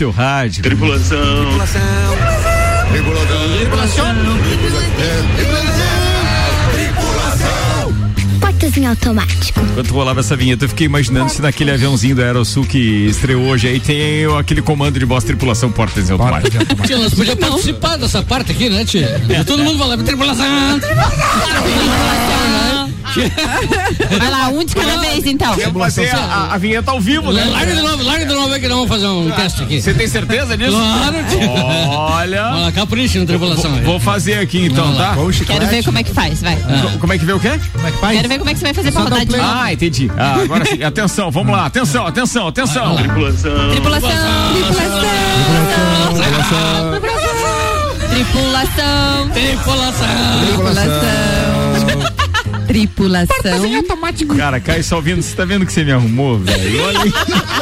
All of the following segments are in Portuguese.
seu rádio. Tripulação. Tripulação. Tripulação. Tripulação. Tripulação. Portas em automático. Enquanto rolava essa vinheta, eu fiquei imaginando se naquele aviãozinho da Aerosul que estreou hoje aí tem aquele comando de voz tripulação portas em automático. Tia, nós podíamos participar dessa parte aqui, né, tia? Todo mundo falava tripulação. Tripulação. Vai lá, um de cada vez então. Quer fazer a, a vinheta ao vivo, né? Larga de novo, larga de novo aí que nós vamos fazer um teste aqui. Você tem certeza disso? Claro. Olha. Vamos lá, capricha na tripulação. aí. Vou fazer aqui então, tá? Quero ver como é que faz, vai. Como é que vê o quê? Como é que faz? Quero ver como é que você vai fazer pra rodar de novo. Ah, entendi. Ah, agora sim. Atenção, vamos lá. Atenção, atenção, atenção. Tripulação. Tripulação. Tripulação. Tripulação. Tripulação. Tripulação. automático. Cara, Caio Salvino, você tá vendo que você me arrumou, velho? Olha aí.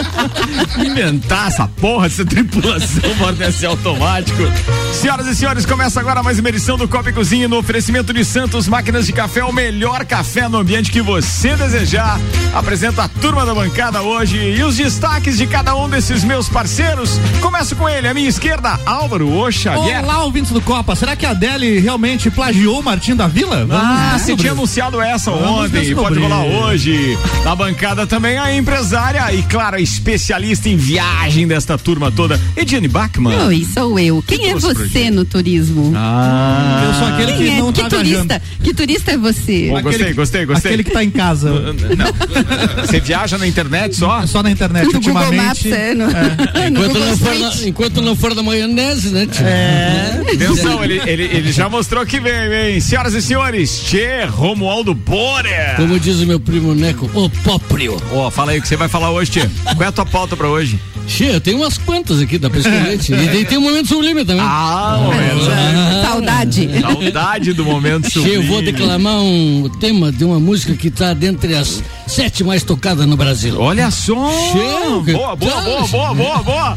Inventar essa porra, essa tripulação vortece automático. Senhoras e senhores, começa agora mais uma edição do Copa e Cozinha no oferecimento de Santos Máquinas de Café, o melhor café no ambiente que você desejar. Apresenta a turma da bancada hoje e os destaques de cada um desses meus parceiros. Começo com ele, à minha esquerda, Álvaro O Xavier. Olá, ouvintes do Copa. Será que a Adele realmente plagiou o Martim da Vila? Ah, Vamos você tinha anunciado essa Vamos ontem, pode rolar hoje. Na bancada também a empresária e, claro, a especialista em viagem desta turma toda, Ediane Bachmann. Oi, sou eu. Quem é você no turismo? Ah, Eu sou aquele Quem que é? não que tá turista? viajando. Que turista é você? Bom, gostei, Aquele- gostei, gostei. Aquele que tá em casa. Não. Você viaja na internet só? Só na internet No Google Maps, ultimamente. é, no, no Enquanto não, for da, enquanto não for da maionese, né, tia? É. Atenção, ele, ele, ele já mostrou que veio, hein? Senhoras e senhores, Tchê Romualdo Borer. Como diz o meu primo Neco, o próprio. Ó, fala aí o que você vai falar hoje, Tchê. Qual é a tua pauta pra hoje? Che, eu tenho umas quantas aqui da Pescolete. e daí tem um momento sublime também. Ah, momento. Ah, Saudade. Saudade do momento Che, eu vou sublime. declamar um tema de uma música que tá dentre as sete mais tocadas no Brasil. Olha só! Che, Boa, boa, boa, boa, boa, boa!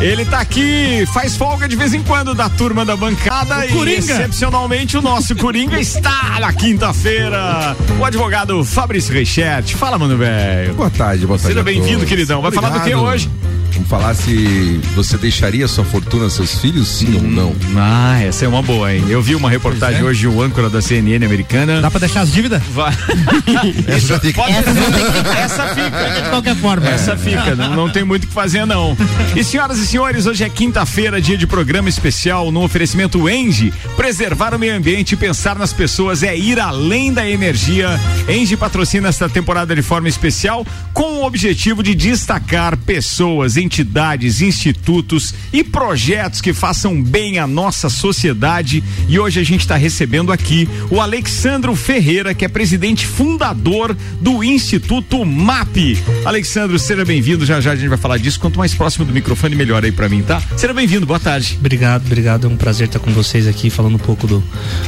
Ele tá aqui, faz folga de vez em quando da turma da bancada e Coringa. excepcionalmente o nosso Coringa está na quinta-feira. O advogado Fabrício Reichert. Fala, mano, velho. Boa tarde, boa tarde. Seja bem-vindo, queridão. Vai falar do que Obrigado. hoje? Vamos falar se você deixaria sua fortuna aos seus filhos, sim ou não. Ah, essa é uma boa, hein? Eu vi uma reportagem é. hoje um âncora da CNN americana. Dá pra deixar as dívidas? Vai. Essa já fica. Pode- Essa fica. De qualquer forma. Essa fica, não, não tem muito o que fazer, não. E senhoras e senhores, hoje é quinta-feira, dia de programa especial no oferecimento Engie. Preservar o meio ambiente e pensar nas pessoas é ir além da energia. Engie patrocina esta temporada de forma especial com o objetivo de destacar pessoas, entidades, institutos e projetos que façam bem à nossa sociedade. E hoje a gente está recebendo aqui o Alexandro Ferreira, que é presidente fundador do Instituto MAP. Alexandro, seja bem-vindo. Já já a gente vai falar disso. Quanto mais próximo do microfone, melhor aí pra mim, tá? Seja bem-vindo. Boa tarde. Obrigado, obrigado. É um prazer estar com vocês aqui falando um pouco do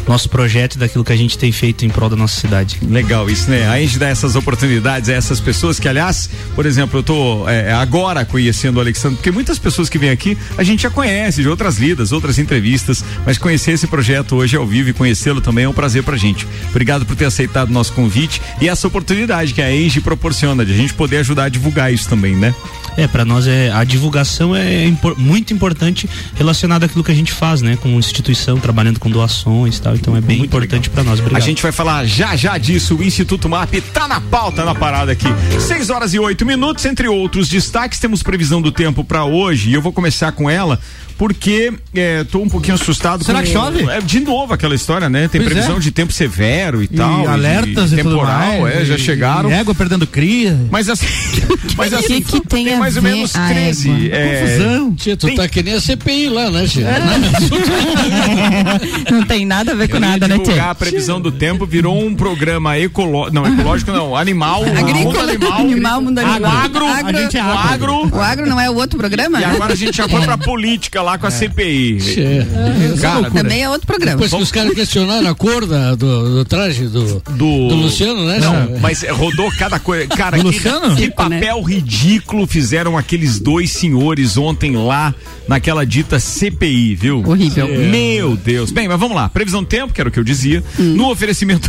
nosso projeto e daquilo que a gente tem feito em prol da nossa cidade. Legal isso, né? A gente dá essas oportunidades a essas pessoas que, aliás, por exemplo, eu tô é, agora conhecendo o Alexandre, porque muitas pessoas que vêm aqui a gente já conhece de outras lidas, outras entrevistas, mas conhecer esse projeto hoje ao vivo e conhecê-lo também é um prazer pra gente. Obrigado por ter aceitado o nosso convite e essa oportunidade que a Engie proporciona de a gente poder ajudar a divulgar isso também, né? É, para nós é a divulgação é impor- muito importante relacionada àquilo que a gente faz, né, como instituição trabalhando com doações e tal. Então é bem Muito importante para nós. Obrigado. A gente vai falar já já disso. O Instituto MAP tá na pauta, na parada aqui. 6 horas e oito minutos, entre outros destaques, temos previsão do tempo pra hoje e eu vou começar com ela. Porque é, tô um pouquinho assustado Será com. que chove? É, de novo aquela história, né? Tem Pois previsão é. de tempo severo e, E tal. alertas e, tudo temporal, mais. é, já e- chegaram. E égua perdendo cria. Mas assim. mas assim, que que tem a mais ou menos a 13. égua? é, Confusão. Tia, tu Tem- tá que nem a CPI lá, né, Tia? Não tem nada a ver com Eu nada, né, Tchê? a previsão do tempo, virou um programa ecológico, não, ecológico não, animal, mundo Agrícola, animal, animal, mundo animal. agro, Agro. a gente é agro, O agro não é o outro programa? e agora a gente já foi pra política lá com a CPI. Cara, Também é outro programa. Depois que os caras questionaram a cor da- do, do traje do, Do... do Luciano, né? Não, mas rodou cada coisa. Cara, que, Luciano? que né? papel ridículo fizeram aqueles dois senhores ontem lá naquela dita CPI, viu? Horrível. É. Meu Deus. Bem, mas vamos lá. Previsão do tempo, que era o que eu dizia. Hum. No oferecimento.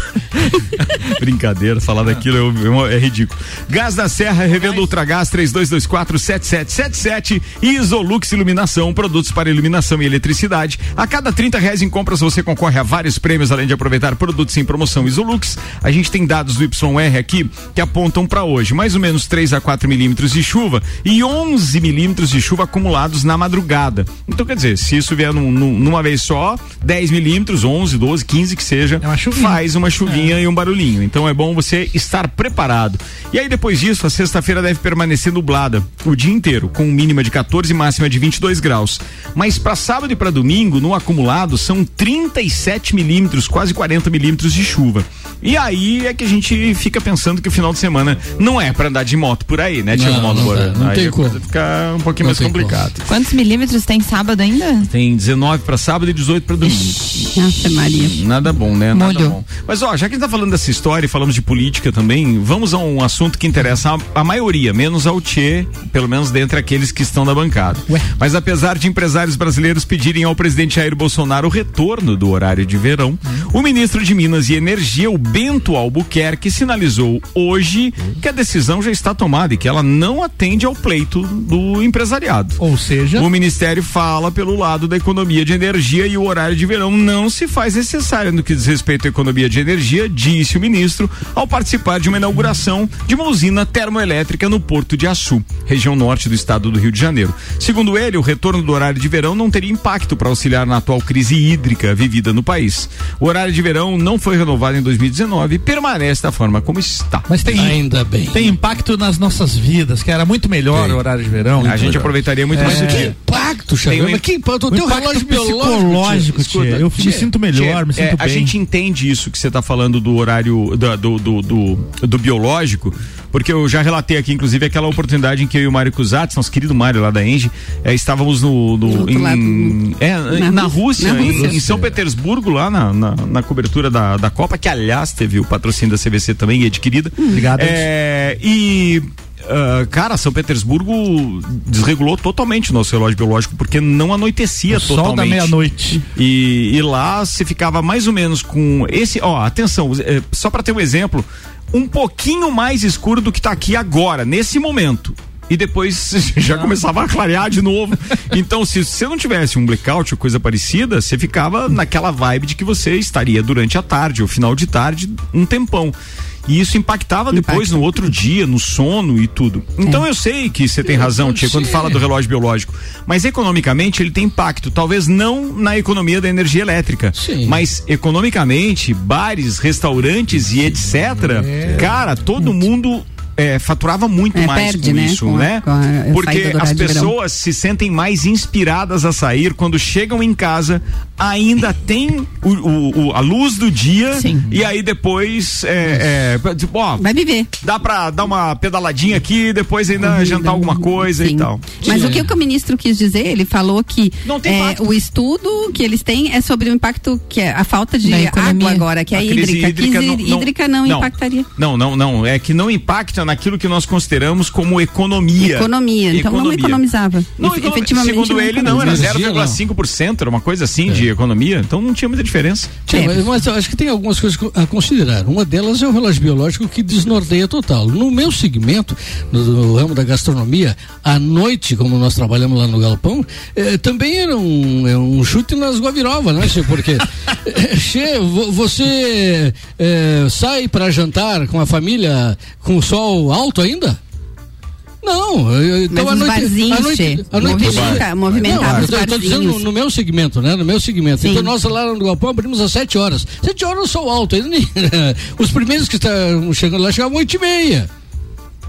Brincadeira, falar daquilo é, é ridículo. Gás da Serra, revenda Ultragás 32247777 e Isolux Iluminação, produtos para iluminação e eletricidade. A cada 30 reais em compras você concorre a vários prêmios, além de aproveitar produtos em promoção Isolux. A gente tem dados do YR aqui que apontam para hoje, mais ou menos 3 a 4 milímetros de chuva e 11 milímetros de chuva acumulados na madrugada. Então, quer dizer, se isso vier num- num- numa vez só, 10 milímetros, 11, 12, 15 que seja, É uma faz uma chuvinha e um barulhinho. Então é bom você estar preparado. E aí depois disso, a sexta-feira deve permanecer nublada o dia inteiro, com mínima de 14 e máxima de 22 graus. Mas para sábado e para domingo, no acumulado, são 37 milímetros, quase 40 milímetros de chuva. E aí é que a gente fica pensando que o final de semana não é para andar de moto por aí, né, Tiago não Moura? não aí tem como. fica um pouquinho Não mais complicado. Quantos milímetros tem sábado ainda? Tem 19 para sábado e 18 para domingo. Nossa, Maria. Nada bom, né? Nada Molho. bom. Mas ó, já que a gente tá falando dessa história e falamos de política também, vamos a um assunto que interessa a, a maioria, menos ao Tchê, pelo menos dentre aqueles que estão na bancada. Mas apesar de empresários brasileiros pedirem ao presidente Jair Bolsonaro o retorno do horário de verão, o ministro de Minas e Energia, o Bento Albuquerque, sinalizou hoje que a decisão já está tomada e que ela não atende ao pleito do empresariado. Ou seja, O Ministério fala pelo lado da economia de energia e o horário de verão não se faz necessário no que diz respeito à economia de energia, disse o ministro ao participar de uma inauguração de uma usina termoelétrica no Porto de Açu, região norte do estado do Rio de Janeiro. Segundo ele, o retorno do horário de verão não teria impacto para auxiliar na atual crise hídrica vivida no país. O horário de verão não foi renovado em 2019 e permanece da forma como está. mas tem, Ainda bem. tem impacto nas nossas vidas, que era muito melhor Tem. o horário de verão. A gente aproveitaria muito mais o Que dia. impacto, Tem um Xavier. Que impacto? O teu impacto relógio biológico. psicológico, Escuta, tia. Eu me tia, sinto melhor, tia, me sinto é, bem. A gente entende isso que você está falando do horário da- do, do, do, do biológico, porque eu já relatei aqui, inclusive, aquela oportunidade em que eu e o Mário Cusatz, nosso querido Mário lá da Engie, eh, estávamos no, no- em, lado. é, Na na, Rússia. Na em- Rússia. Em, São Petersburgo, lá na, na, na cobertura da, da Copa, que aliás teve o patrocínio da CVC também e adquirida. Obrigado. É, e ah, cara, São Petersburgo desregulou totalmente o nosso relógio biológico porque não anoitecia O sol totalmente. da meia-noite. E, e lá você ficava mais ou menos com esse, ó, atenção, é, só para ter um exemplo, um pouquinho mais escuro do que tá aqui agora, nesse momento. E depois já começava a clarear de novo. Então, se você não tivesse um blackout ou coisa parecida, você ficava naquela vibe de que você estaria durante a tarde ou final de tarde um tempão. E isso impactava depois Impacta. no outro dia, no sono e tudo. Então eu sei que você tem razão, Tia, quando fala do relógio biológico. Mas economicamente ele tem impacto. Talvez não na economia da energia elétrica. Sim. Mas economicamente, bares, restaurantes e etc. Cara, todo mundo. É, faturava muito É, mais perde, com né, isso, com a- né? com a saída Porque as pessoas se sentem mais inspiradas a sair quando chegam em casa, ainda tem o, o- o- a luz do dia Sim. e aí depois é, é, tipo, ó, Vai viver. dá pra dar uma pedaladinha aqui, depois ainda jantar alguma coisa Sim. e tal. Mas Sim. o que o ministro quis dizer, ele falou que Não tem é, o estudo que eles têm é sobre o impacto que é a falta de água agora, que é A a hídrica. hídrica A não- hídrica não, não. impactaria. Não, não, não. É que não impacta naquilo que nós consideramos como economia. Economia. Então não Economia. economizava. Não, econom- efetivamente segundo não ele, não, era economizava. Energia, não. 0,5%, era uma coisa assim de economia. Então não tinha muita diferença. Sim, É. mas, mas eu acho que tem algumas coisas co- a considerar. Uma delas é o relógio biológico que desnorteia total. No meu segmento, no, no ramo da gastronomia, à noite, como nós trabalhamos lá no Galpão, eh, também era um, é um chute nas guavirova, né, Che? Porque, eh, Che, vo- você eh, sai para jantar com a família com o sol alto ainda? Não, eu- então Mas os noite, barzinhos, à noite, à noite movimenta- movimentava Não, eu tô- dizendo no, no meu segmento, né? No meu segmento. Sim. Então nós lá no Galpão abrimos às 7 horas. 7 horas eu sou alto. Os primeiros que estavam chegando lá chegavam às 8 e meia.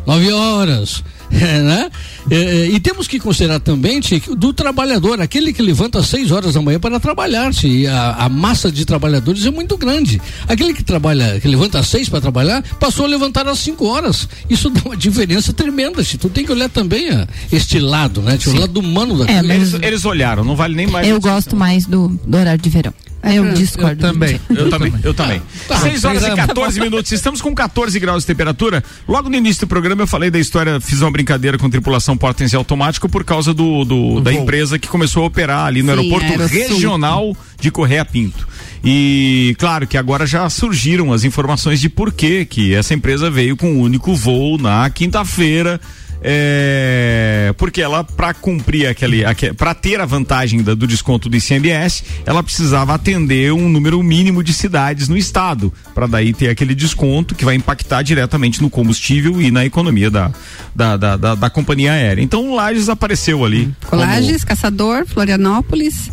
9 horas. É, né? É, e temos que considerar também Tchê, que do trabalhador, aquele que levanta às 6 horas da manhã para trabalhar. Tchê, e a, a massa de trabalhadores é muito grande. Aquele que trabalha, que levanta às 6 para trabalhar, passou a levantar às 5 horas. Isso dá uma diferença tremenda. Tchê. Tu tem que olhar também a, este lado, né? O lado humano da É, coisa. Eles, eles olharam, não vale nem mais. Eu gosto mais do, do horário de verão. Eu discordo. também. Eu também, eu também. Tá, 6 horas e seis 14 minutos, estamos com 14 graus de temperatura. Logo no início do programa eu falei da história, fiz uma brincadeira com tripulação porta-em automático por causa do, do- da empresa que começou a operar ali no Sim, aeroporto Aerosul. regional de Correia Pinto. E claro que agora já surgiram as informações de por que que essa empresa veio com um único voo na quinta-feira. É, porque ela, para cumprir aquele, para ter a vantagem da- do desconto do ICMS, ela precisava atender um número mínimo de cidades no estado, para daí ter aquele desconto que vai impactar diretamente no combustível e na economia da, da, da, da- da companhia aérea. Então Lages apareceu ali. como- Colages, Caçador, Florianópolis.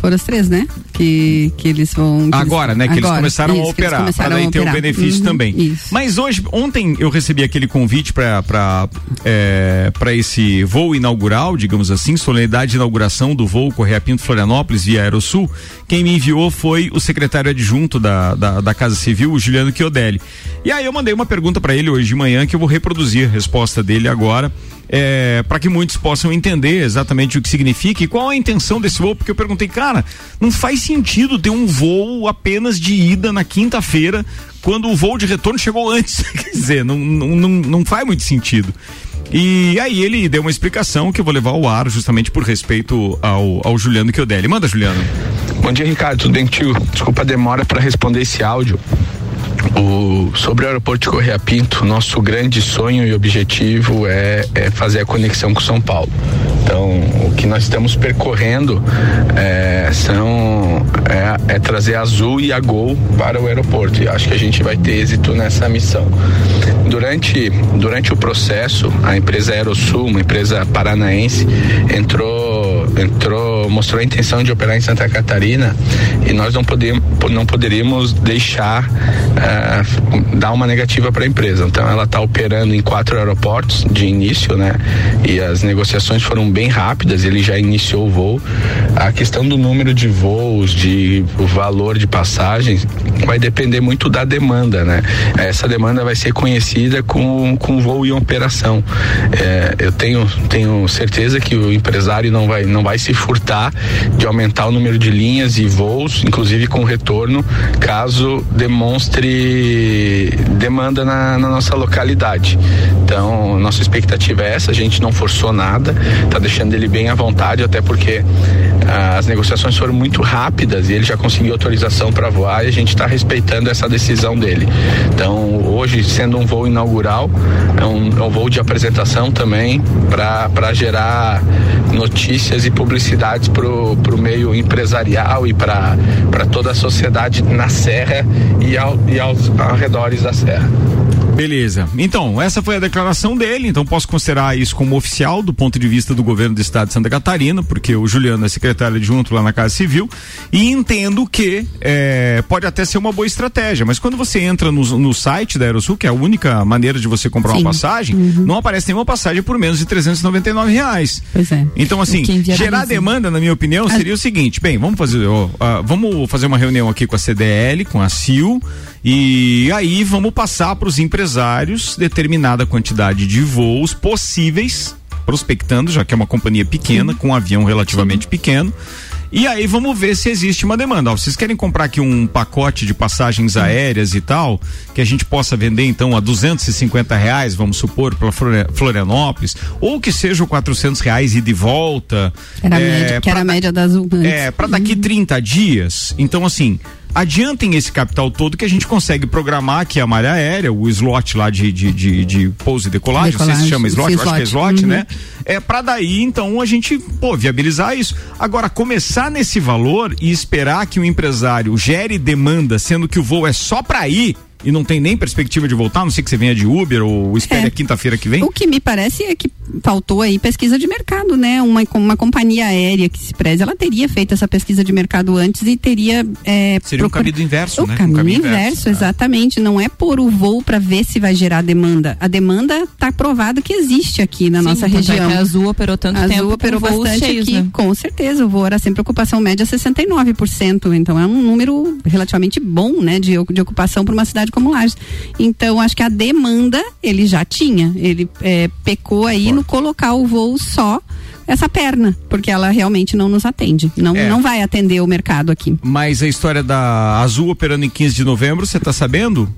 Foram as três, né? Que, que eles vão. que Agora, eles, né? Que eles agora, começaram isso, a eles operar. Para daí a ter o benefício Uhum, também. Isso. Mas hoje, ontem eu recebi aquele convite para é, esse voo inaugural, digamos assim, solenidade de inauguração do voo Correia Pinto Florianópolis via Aerosul. Quem me enviou foi o secretário adjunto da, da, da Casa Civil, o Juliano Chiodelli. E aí eu mandei uma pergunta para ele hoje de manhã que eu vou reproduzir a resposta dele agora. É, para que muitos possam entender exatamente o que significa e qual a intenção desse voo, porque eu perguntei, cara, não faz sentido ter um voo apenas de ida na quinta-feira, quando o voo de retorno chegou antes. Quer dizer, não, não, não, faz muito sentido. E aí ele deu uma explicação que eu vou levar ao ar justamente por respeito ao, ao Juliano Chiodelli. Manda, Juliano. Bom dia, Ricardo. Tudo bem, tio? Desculpa a demora para responder esse áudio. O, sobre o aeroporto de Correia Pinto, nosso grande sonho e objetivo é, é fazer a conexão com São Paulo. Então, o que nós estamos percorrendo é, são, é, é trazer a Azul e a Gol para o aeroporto. E acho que a gente vai ter êxito nessa missão. Durante, durante o processo, a empresa Aerosul, uma empresa paranaense, entrou, entrou, mostrou a intenção de operar em Santa Catarina e nós não podemos, não poderíamos deixar eh, dar uma negativa para a empresa. Então ela está operando em quatro aeroportos de início, né? E as negociações foram bem rápidas. Ele já iniciou o voo. A questão do número de voos, de valor de passagens, vai depender muito da demanda, né? Essa demanda vai ser conhecida com com voo em operação. Eh, eu tenho tenho certeza que o empresário não vai não vai se furtar de aumentar o número de linhas e voos, inclusive com retorno, caso demonstre demanda na, na nossa localidade. Então, nossa expectativa é essa, a gente não forçou nada, tá deixando ele bem à vontade, até porque ah, as negociações foram muito rápidas e ele já conseguiu autorização para voar e a gente está respeitando essa decisão dele. Então, hoje, sendo um voo inaugural, é um, é um voo de apresentação também para gerar notícias e publicidades para o meio empresarial e para toda a sociedade na Serra e, ao, e aos arredores da Serra. Beleza. Então, essa foi a declaração dele, então posso considerar isso como oficial do ponto de vista do governo do estado de Santa Catarina, porque o Juliano é secretário adjunto lá na Casa Civil, e entendo que é, pode até ser uma boa estratégia, mas quando você entra no, no site da Aerosul, que é a única maneira de você comprar Sim. uma passagem, não aparece nenhuma passagem por menos de 399 reais. Pois é. Então, assim, gerar demanda, na minha opinião, seria o seguinte: bem, vamos fazer, ó, ah, vamos fazer uma reunião aqui com a CDL, com a CIL, e aí vamos passar para os empresários determinada quantidade de voos possíveis, prospectando, já que é uma companhia pequena, com um avião relativamente pequeno. E aí vamos ver se existe uma demanda. Ó, vocês querem comprar aqui um pacote de passagens aéreas e tal, que a gente possa vender então a 250 reais, vamos supor, para Florianópolis, ou que seja o 400 reais e de volta. Era é, média, que era a média das antes. é, para daqui 30 dias. Então, assim, adiantem esse capital todo que a gente consegue programar aqui a malha aérea, o slot lá de, de, de, de pouso e decolagem, não sei se Decolagem, chama slot, eu acho que é slot. slot, Uhum. né? É para daí, então, a gente, pô, viabilizar isso. Agora, começar nesse valor e esperar que o empresário gere demanda, sendo que o voo é só para ir, e não tem nem perspectiva de voltar, a não sei que você venha de Uber ou espere É. a quinta-feira que vem? O que me parece é que faltou aí pesquisa de mercado, né? Uma, uma companhia aérea que se preze, ela teria feito essa pesquisa de mercado antes e teria. É, Seria o caminho inverso, o né? Caminho, caminho inverso, inverso, é. exatamente. Não é pôr o voo para ver se vai gerar demanda. A demanda está provado que existe aqui na Sim, nossa tanto é região. a Azul operou tanto a tempo Azul com operou bastante cheios, aqui, né? com certeza. O voo era sempre ocupação média 69%. Então é um número relativamente bom, né, de, de ocupação para uma cidade como Lages. Então acho que a demanda ele já tinha. Ele é, pecou aí no colocar o voo só essa perna, porque ela realmente não nos atende. Não, É. não vai atender o mercado aqui. Mas a história da Azul operando em 15 de novembro, você tá sabendo?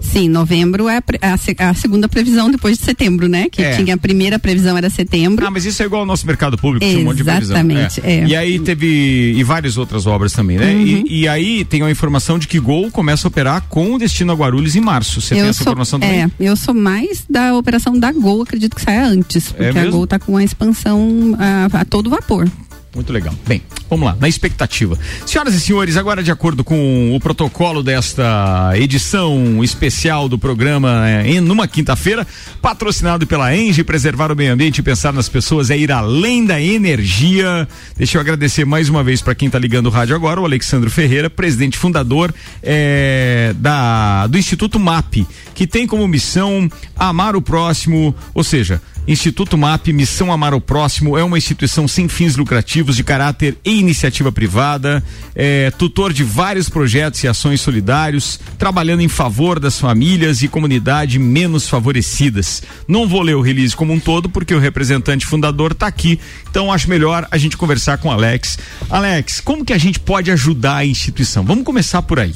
Sim, novembro é a, a se- a segunda previsão depois de setembro, né? Que É. tinha a primeira previsão era setembro. Ah, mas isso é igual ao nosso mercado público, tinha um monte de previsão. Exatamente, é. E aí teve. E várias outras obras também, né? Uhum. E, e aí tem a informação de que Gol começa a operar com o destino a Guarulhos em março. Você tem essa sou, informação também? É, eu sou mais da operação da Gol, acredito que saia antes, porque a É? Gol tá com a expansão a, a todo vapor. Muito legal. Bem, vamos lá, na expectativa. Senhoras e senhores, agora de acordo com o protocolo desta edição especial do programa é, em numa quinta-feira, patrocinado pela Enge, preservar o meio ambiente e pensar nas pessoas é ir além da energia. Deixa eu agradecer mais uma vez para quem está ligando o rádio agora, o Alexandre Ferreira, presidente fundador é, da do Instituto MAP, que tem como missão amar o próximo, ou seja, Instituto MAP, Missão Amar o Próximo, é uma instituição sem fins lucrativos de caráter e iniciativa privada, é tutor de vários projetos e ações solidários, trabalhando em favor das famílias e comunidade menos favorecidas. Não vou ler o release como um todo, porque o representante fundador está aqui, então acho melhor a gente conversar com o Alex. Alex, como que a gente pode ajudar a instituição? Vamos começar por aí.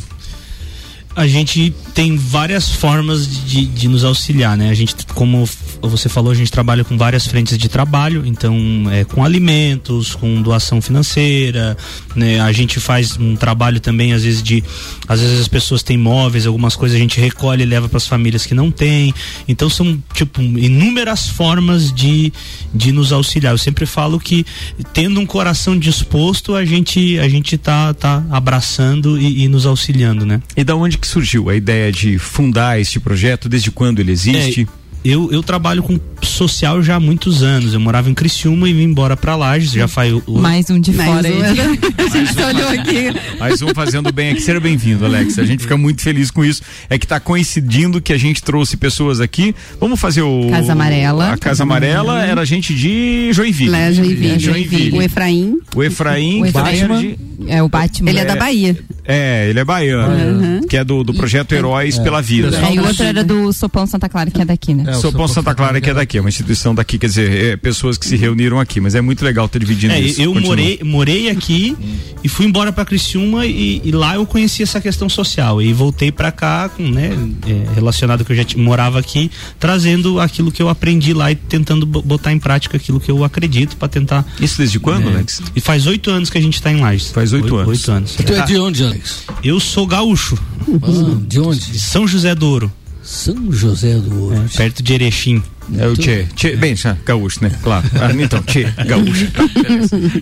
A gente tem várias formas de, de nos auxiliar, né? A gente, como você falou, a gente trabalha com várias frentes de trabalho, então é com alimentos, com doação financeira, né? A gente faz um trabalho também às vezes de, às vezes as pessoas têm móveis, algumas coisas a gente recolhe e leva para as famílias que não têm. Então são tipo inúmeras formas de, de nos auxiliar. Eu sempre falo que tendo um coração disposto, a gente a gente tá tá abraçando e, e nos auxiliando, né? E da onde que surgiu a ideia de fundar este projeto? Desde quando ele existe? É, eu, eu trabalho com social já há muitos anos. Eu morava em Criciúma e vim embora pra Lages. Já faz. o- Mais um de Mais fora um, aí. a gente só olhou aqui. Mais um fazendo bem aqui. Seja bem-vindo, Alex. A gente fica muito feliz com isso. É que está coincidindo que a gente trouxe pessoas aqui. Vamos fazer o. Casa Amarela. A Casa Amarela era gente de Joinville. Lá, Joinville. Joinville. O Efraim. O Efraim. O Efraim. Batman É o Batman. Ele é da Bahia. É, ele é baiano. Uhum. Que é do, do projeto Heróis pela Vida. É, e o outro era do Sopão Santa Clara, que é daqui, né? É, o Sopão Santa Clara, que é daqui, é uma instituição daqui, quer dizer, é pessoas que se reuniram aqui, mas é muito legal ter dividido É, isso. eu Continua. morei, morei aqui e fui embora pra Criciúma e, e lá eu conheci essa questão social e voltei pra cá com, né, é, relacionado que eu já morava aqui, trazendo aquilo que eu aprendi lá e tentando bo- botar em prática aquilo que eu acredito pra tentar. Isso desde quando, É. Alex? E faz oito anos que a gente tá em Lages. Faz oito anos. Oito anos. Tu é de onde, Alex? Eu sou gaúcho, Ah, de onde? de São José do Ouro, São José do Ouro. perto de Erechim. É o Tchê. Tchê bem, gaúcho, né? Claro. Ah, então, Tchê, gaúcho. Tá,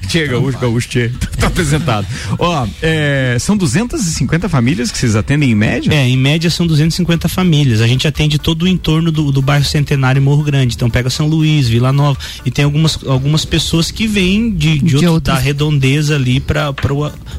tchê, gaúcho, gaúcho, Tchê. Tá apresentado. Ó, é, são 250 famílias que vocês atendem em média? É, em média são 250 famílias. A gente atende todo o entorno do, do bairro Centenário e Morro Grande. Então pega São Luís, Vila Nova. E tem algumas, algumas pessoas que vêm de, de, outro- outros. da redondeza ali para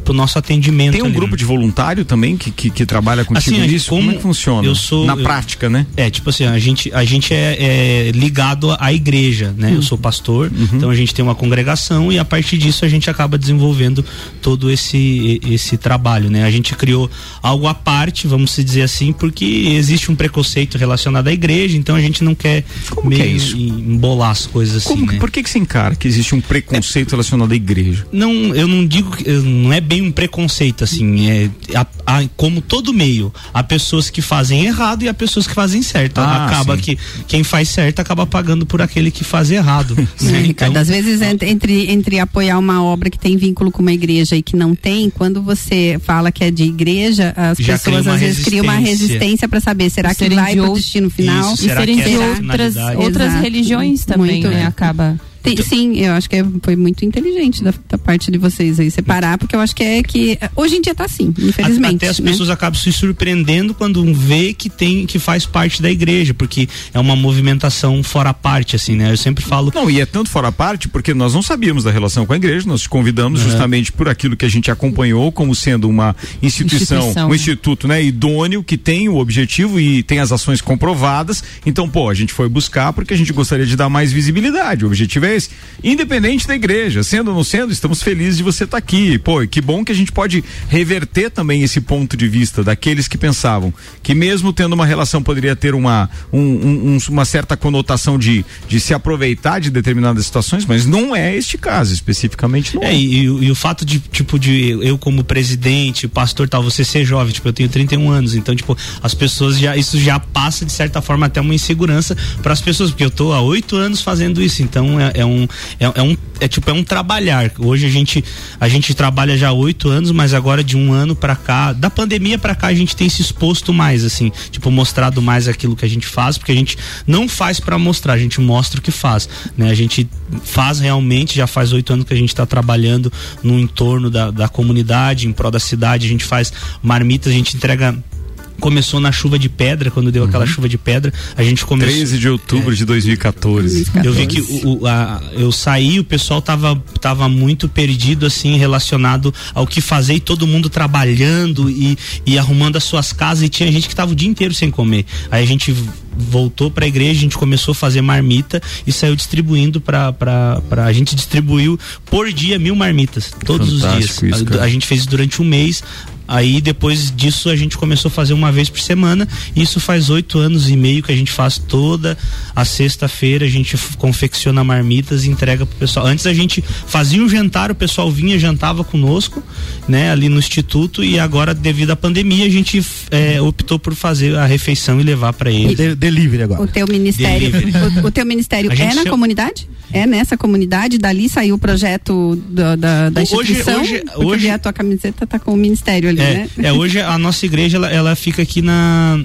o nosso atendimento. Tem um ali, grupo né? de voluntário também que, que, que trabalha contigo Assim, a gente- nisso? Como, como é que funciona? eu sou- Na eu- prática, né? É, tipo assim, a gente, a gente é, é ligado à igreja, né? Eu sou pastor, então a gente tem uma congregação e a partir disso a gente acaba desenvolvendo todo esse esse trabalho, né? A gente criou algo à parte, vamos se dizer assim, porque existe um preconceito relacionado à igreja, então a gente não quer Como que meio é isso? em- embolar as coisas assim, Como, que- né? Por que, que você encara que existe um preconceito relacionado à igreja? não, eu não digo que não é bem um preconceito assim, é a- a- como todo meio, há pessoas que fazem errado e há pessoas que fazem certo. Ah, acaba sim. que quem faz certo acaba pagando por aquele que faz errado. né? Sim, Ricardo, às vezes ent- entre, entre apoiar uma obra que tem vínculo com uma igreja e que não tem, quando você fala que é de igreja, as pessoas às vezes criam uma resistência. para saber, será que serem vai de para o destino final? Isso, E serem de é a outras, outras Exato. religiões também, Muito, né? Acaba. Tem- sim, eu acho que é- foi muito inteligente da, da parte de vocês aí separar, porque eu acho que é que hoje em dia tá assim, infelizmente. Até as né? pessoas acabam se surpreendendo quando vê que tem que faz parte da igreja, porque é uma movimentação fora parte, assim, né? Eu sempre falo. Não, e é tanto fora parte porque nós não sabíamos da relação com a igreja, nós te convidamos Uhum. justamente por aquilo que a gente acompanhou como sendo uma instituição, Instituição, um né? instituto, né, idôneo que tem o objetivo e tem as ações comprovadas. Então, pô, a gente foi buscar porque a gente gostaria de dar mais visibilidade. O objetivo é esse, independente da igreja, sendo ou não sendo, estamos felizes de você estar aqui. Pô, que bom que a gente pode reverter também esse ponto de vista daqueles que pensavam que mesmo tendo uma relação poderia ter uma um- um- um- uma certa conotação de, de se aproveitar de determinadas situações, mas não é este caso especificamente. Não É, e, e o- e o fato de, tipo, de eu como presidente, pastor tal, você ser jovem, tipo, eu tenho 31 anos, então, tipo, as pessoas já, isso já passa, de certa forma, até uma insegurança para as pessoas, porque eu tô há oito anos fazendo isso, então é, é um, é, é um, é tipo, é um trabalhar. Hoje a gente, a gente trabalha já oito anos, mas agora de um ano para cá, da pandemia para cá, a gente tem se exposto mais, assim, tipo, mostrado mais aquilo que a gente faz, porque a gente não faz para mostrar, a gente mostra o que faz, né? A gente faz realmente, já faz oito anos que a gente está trabalhando no entorno da, da comunidade, em prol da cidade, a gente faz marmitas, a gente entrega começou na chuva de pedra, quando deu aquela chuva de pedra, a gente começou 13 de outubro de 2014. eu vi que o, o- a- eu saí, o pessoal tava, tava muito perdido, assim, relacionado ao que fazer e todo mundo trabalhando e, e arrumando as suas casas e tinha gente que tava o dia inteiro sem comer. Aí a gente voltou pra igreja, a gente começou a fazer marmita e saiu distribuindo pra a gente distribuiu por dia mil marmitas, todos os Fantástico dias. isso, A- a gente fez isso durante um mês. Aí depois disso a gente começou a fazer uma vez por semana. Isso faz oito anos e meio que a gente faz toda a sexta-feira. A gente confecciona marmitas e entrega pro pessoal. Antes a gente fazia um jantar, o pessoal vinha, jantava conosco, né, ali no instituto. E agora, devido à pandemia, a gente eh, optou por fazer a refeição e levar para eles. De- delivery agora. O teu ministério, o, o teu ministério é na chama- comunidade? É nessa comunidade? Dali saiu o projeto da, da, da Hoje- instituição? hoje- porque hoje- a tua camiseta tá com o ministério ali, É, né? é, hoje a nossa igreja ela, ela fica aqui na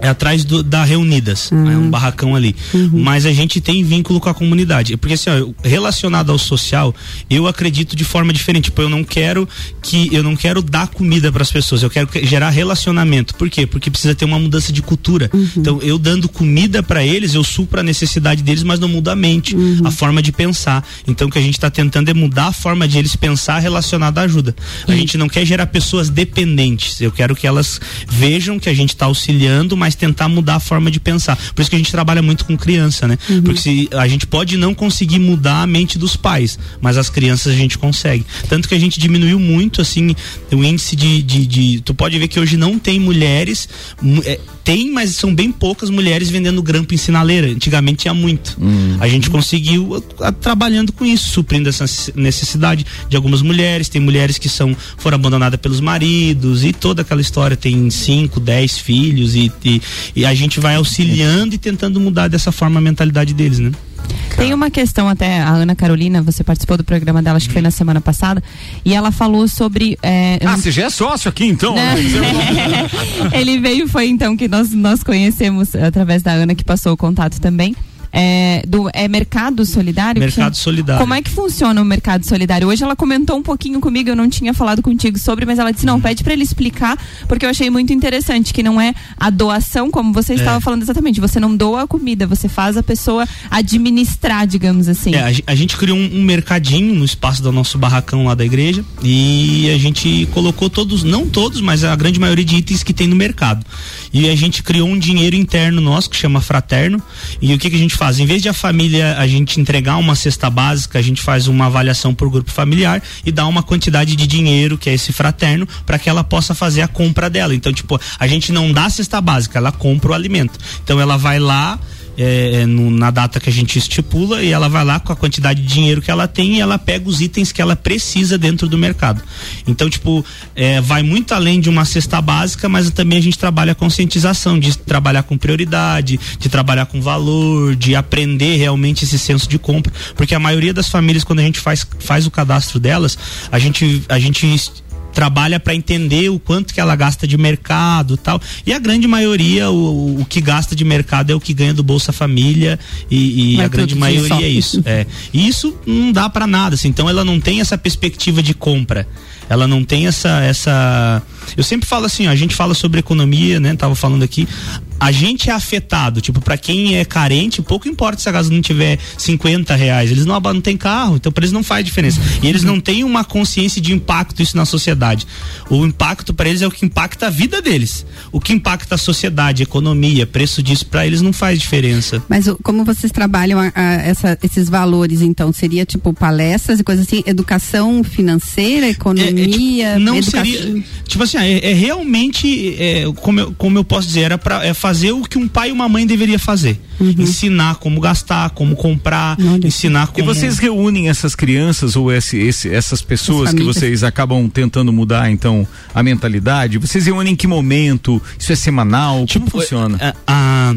é atrás do, da Reunidas, é um barracão ali. Mas a gente tem vínculo com a comunidade. Porque assim, ó, relacionado ao social, eu acredito de forma diferente. Tipo, eu não quero que eu não quero dar comida para as pessoas, eu quero que- gerar relacionamento. Por quê? Porque precisa ter uma mudança de cultura. Então, eu dando comida para eles, eu supro a necessidade deles, mas não mudo a mente, a forma de pensar. Então, o que a gente está tentando é mudar a forma de eles pensar relacionada à ajuda. A gente não quer gerar pessoas dependentes. Eu quero que elas vejam que a gente está auxiliando, mas tentar mudar a forma de pensar. Por isso que a gente trabalha muito com criança, né? Porque se a gente pode não conseguir mudar a mente dos pais, mas as crianças a gente consegue. Tanto que a gente diminuiu muito, assim, o índice de. de, de- tu pode ver que hoje não tem mulheres. mu- é, tem, mas são bem poucas mulheres vendendo grampo em sinaleira. Antigamente tinha muito. A gente conseguiu a- a- trabalhando com isso, suprindo essa necessidade de algumas mulheres. Tem mulheres que são foram abandonadas pelos maridos e toda aquela história. Tem cinco, dez filhos e, e, e a gente vai auxiliando e tentando mudar dessa forma a mentalidade deles, né? Tem uma questão até, a Ana Carolina, você participou do programa dela, acho que foi na semana passada, e ela falou sobre. é, Ah, você já é sócio aqui então? Né? né? Ele veio, foi então que nós, nós conhecemos através da Ana que passou o contato também. É, do, é Mercado Solidário? Mercado? Solidário. Como é que funciona o Mercado Solidário? Hoje ela comentou um pouquinho comigo, eu não tinha falado contigo sobre, mas ela disse: não, pede para ele explicar, porque eu achei muito interessante que não é a doação, como você estava falando exatamente. Você não doa a comida, você faz a pessoa administrar, digamos assim. É, a, a gente criou um, um mercadinho no espaço do nosso barracão lá da igreja e a gente colocou todos, não todos, mas a grande maioria de itens que tem no mercado. E a gente criou um dinheiro interno nosso que chama Fraterno. E o que, que a gente faz? Em vez de a família a gente entregar uma cesta básica, a gente faz uma avaliação por grupo familiar e dá uma quantidade de dinheiro, que é esse fraterno, para que ela possa fazer a compra dela. Então, tipo, a gente não dá a cesta básica, ela compra o alimento. Então ela vai lá é, no- na data que a gente estipula e ela vai lá com a quantidade de dinheiro que ela tem e ela pega os itens que ela precisa dentro do mercado. Então, tipo, é, vai muito além de uma cesta básica, mas também a gente trabalha a conscientização, de trabalhar com prioridade, de trabalhar com valor, de aprender realmente esse senso de compra, porque a maioria das famílias, quando a gente faz, faz o cadastro delas, a gente, a gente trabalha para entender o quanto que ela gasta de mercado tal. E a grande maioria, o, o que gasta de mercado é o que ganha do Bolsa Família e, e Vai a grande maioria só. é isso. É. E isso não dá para nada, assim, então ela não tem essa perspectiva de compra. Ela não tem essa essa eu sempre falo assim, ó, a gente fala sobre economia, né? Tava falando aqui, a gente é afetado, tipo, para quem é carente, pouco importa se a gasolina tiver 50 reais, eles não, não têm carro, então para eles não faz diferença. E eles não têm uma consciência de impacto isso na sociedade. O impacto para eles é o que impacta a vida deles. O que impacta a sociedade, a economia, preço disso, para eles não faz diferença. Mas como vocês trabalham a- a- essa- esses valores, então? Seria tipo palestras e coisas assim? Educação financeira, economia? Não educa- seria tipo assim ah, é, é realmente é, como, eu, como eu posso dizer era para é fazer o que um pai e uma mãe deveria fazer ensinar como gastar como comprar ensinar E como vocês reúnem essas crianças ou esse, esse- essas pessoas As que vocês acabam tentando mudar, então, a mentalidade? Vocês reúnem em que momento? Isso é semanal? Como funciona? É, a-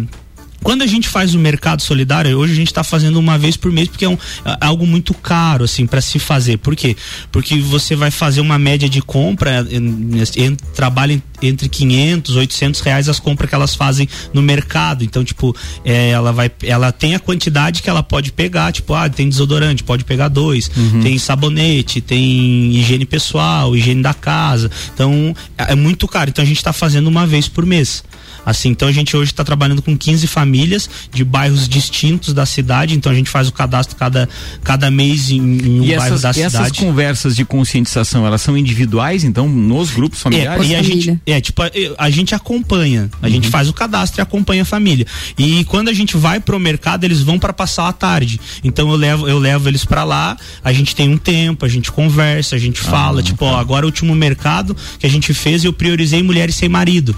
quando a gente faz o mercado solidário, hoje a gente está fazendo uma vez por mês porque é, um- é algo muito caro assim para se fazer. Por quê? Porque você vai fazer uma média de compra, em- em- trabalha entre 500, 800 reais as compras que elas fazem no mercado. Então, tipo, é, ela vai, ela tem a quantidade que ela pode pegar. Tipo, ah, tem desodorante, pode pegar dois. Tem sabonete, tem higiene pessoal, higiene da casa. Então, é é muito caro. Então a gente está fazendo uma vez por mês. Assim, então a gente hoje está trabalhando com 15 famílias de bairros distintos da cidade, então a gente faz o cadastro cada, cada mês em, em um E bairro essas, da e essas cidade. conversas de conscientização, elas são individuais, então, nos grupos familiares? É, e a gente, é, tipo, a, a gente acompanha, a gente faz o cadastro e acompanha a família. E quando a gente vai pro mercado, eles vão para passar a tarde. Então eu levo, eu levo eles para lá, a gente tem um tempo, a gente conversa, a gente fala, tipo, ó, agora o último mercado que a gente fez, eu priorizei mulheres sem marido.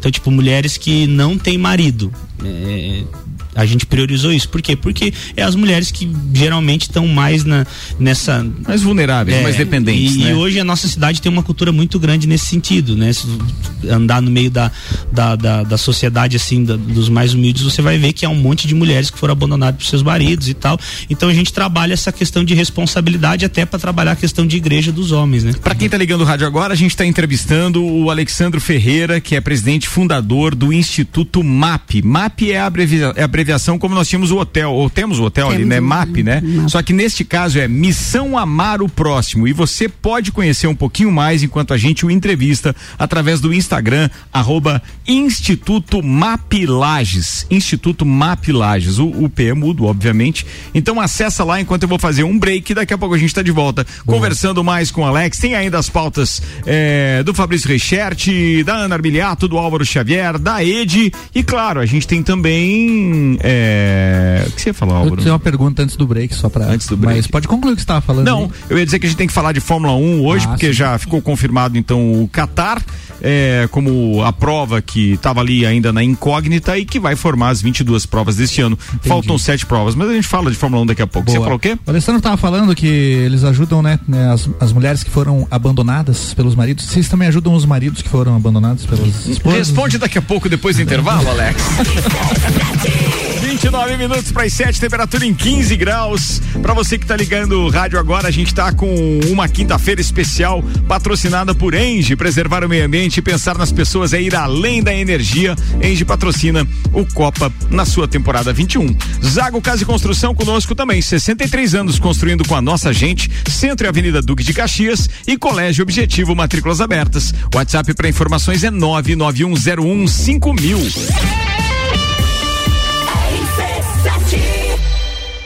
Então, tipo, mulheres que não têm marido. É, a gente priorizou isso. Por quê? Porque é as mulheres que geralmente estão mais na, nessa. Mais vulneráveis, mais dependentes, E, né? e hoje a nossa cidade tem uma cultura muito grande nesse sentido, né? Se andar no meio da, da, da, da sociedade, assim, da- dos mais humildes, você vai ver que há um monte de mulheres que foram abandonadas por seus maridos e tal. Então a gente trabalha essa questão de responsabilidade até para trabalhar a questão de igreja dos homens, né? Para quem tá ligando o rádio agora, a gente está entrevistando o Alexandro Ferreira, que é presidente fundador do Instituto MAP. MAP é a, abrevia- é abreviação como nós tínhamos o hotel, ou temos o hotel ali, Temos né? o- MAP, né? Só que neste caso é Missão Amar o Próximo. E você pode conhecer um pouquinho mais enquanto a gente o entrevista através do Instagram, arroba Instituto MAP Lages. Instituto MAP Lages. O, o P é mudo, obviamente. Então acessa lá enquanto eu vou fazer um break. Daqui a pouco a gente está de volta conversando mais com o Alex. Tem ainda as pautas eh, do Fabrício Reichert, da Ana Arbiliato, do Álvaro Xavier, da Ed. E claro, a gente tem também. Eh, O que você ia falar, Eu Álvaro? tenho uma pergunta antes do break, só pra. Antes do break. Mas pode concluir o que você estava falando. Não, aí. eu ia dizer que a gente tem que falar de Fórmula 1 hoje, Ah, porque sim. já ficou confirmado então o Qatar é, como a prova que estava ali ainda na incógnita e que vai formar as 22 provas deste ano. Faltam sete provas, mas a gente fala de Fórmula 1 daqui a pouco. Você Boa. falou o quê? O Alessandro estava falando que eles ajudam, né, né, as, as mulheres que foram abandonadas pelos maridos. Vocês também ajudam os maridos que foram abandonados pelas esposas? Responde daqui a pouco, depois do intervalo, Alex. 29 minutos para as 7, temperatura em 15 graus. Para você que tá ligando o rádio agora, a gente tá com uma quinta-feira especial patrocinada por Engie. Preservar o meio ambiente e pensar nas pessoas é ir além da energia. Engie patrocina o Copa na sua temporada 21. Zago Casa e Construção conosco também. 63 anos construindo com a nossa gente. Centro e Avenida Duque de Caxias e Colégio Objetivo Matrículas Abertas. WhatsApp para informações é 99101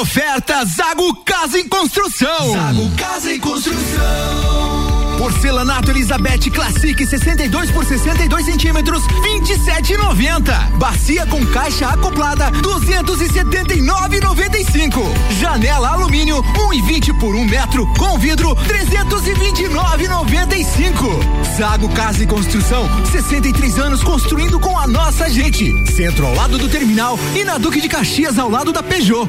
Oferta Zago Casa em Construção. Zago Casa em Construção. Porcelanato Elizabeth Classic 62 por 62 centímetros, 27,90. Bacia com caixa acoplada, 279,95. Janela alumínio 1,20 por 1 metro, com vidro 329,95. Zago Casa e Construção, 63 anos construindo com a nossa gente. Centro ao lado do terminal e na Duque de Caxias ao lado da Peugeot.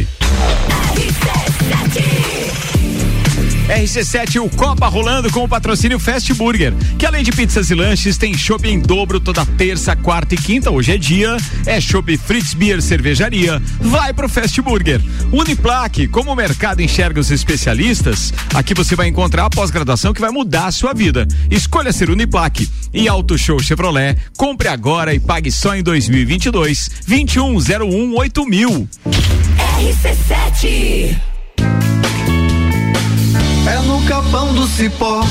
City. RC7, o Copa rolando com o patrocínio Fast Burger, que além de pizzas e lanches, tem shopping em dobro toda terça, quarta e quinta. Hoje é dia, é shopping Fritz Beer Cervejaria. Vai pro Fast Burger. Uniplaque, como o mercado enxerga os especialistas, aqui você vai encontrar a pós-graduação que vai mudar a sua vida. Escolha ser Uniplaque. E Auto Show Chevrolet, compre agora e pague só em 2022. 2101 mil. RC7 É no capão do cipó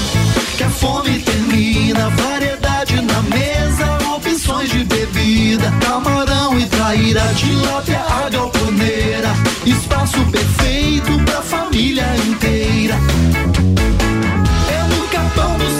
que a fome termina. Variedade na mesa, opções de bebida. Camarão e traíra, tilápia, a galponeira. Espaço perfeito pra família inteira. É no capão do cipó.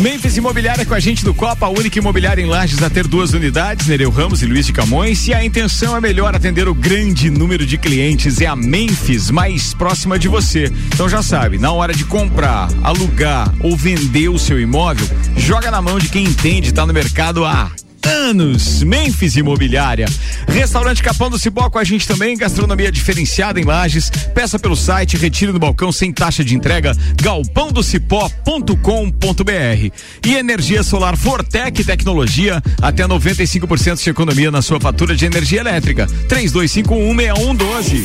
Memphis Imobiliária com a gente do Copa, a única imobiliária em Lages a ter duas unidades, Nereu Ramos e Luiz de Camões. E a intenção é melhor atender o grande número de clientes. É a Memphis mais próxima de você. Então já sabe, na hora de comprar, alugar ou vender o seu imóvel, joga na mão de quem entende, tá no mercado há anos. Memphis Imobiliária. Restaurante Capão do Cipó com a gente também, gastronomia diferenciada em Lages. Peça pelo site, retire do balcão sem taxa de entrega, galpãodocipó.com.br. E energia solar Fortec Tecnologia, até 95% de economia na sua fatura de energia elétrica. 32516112.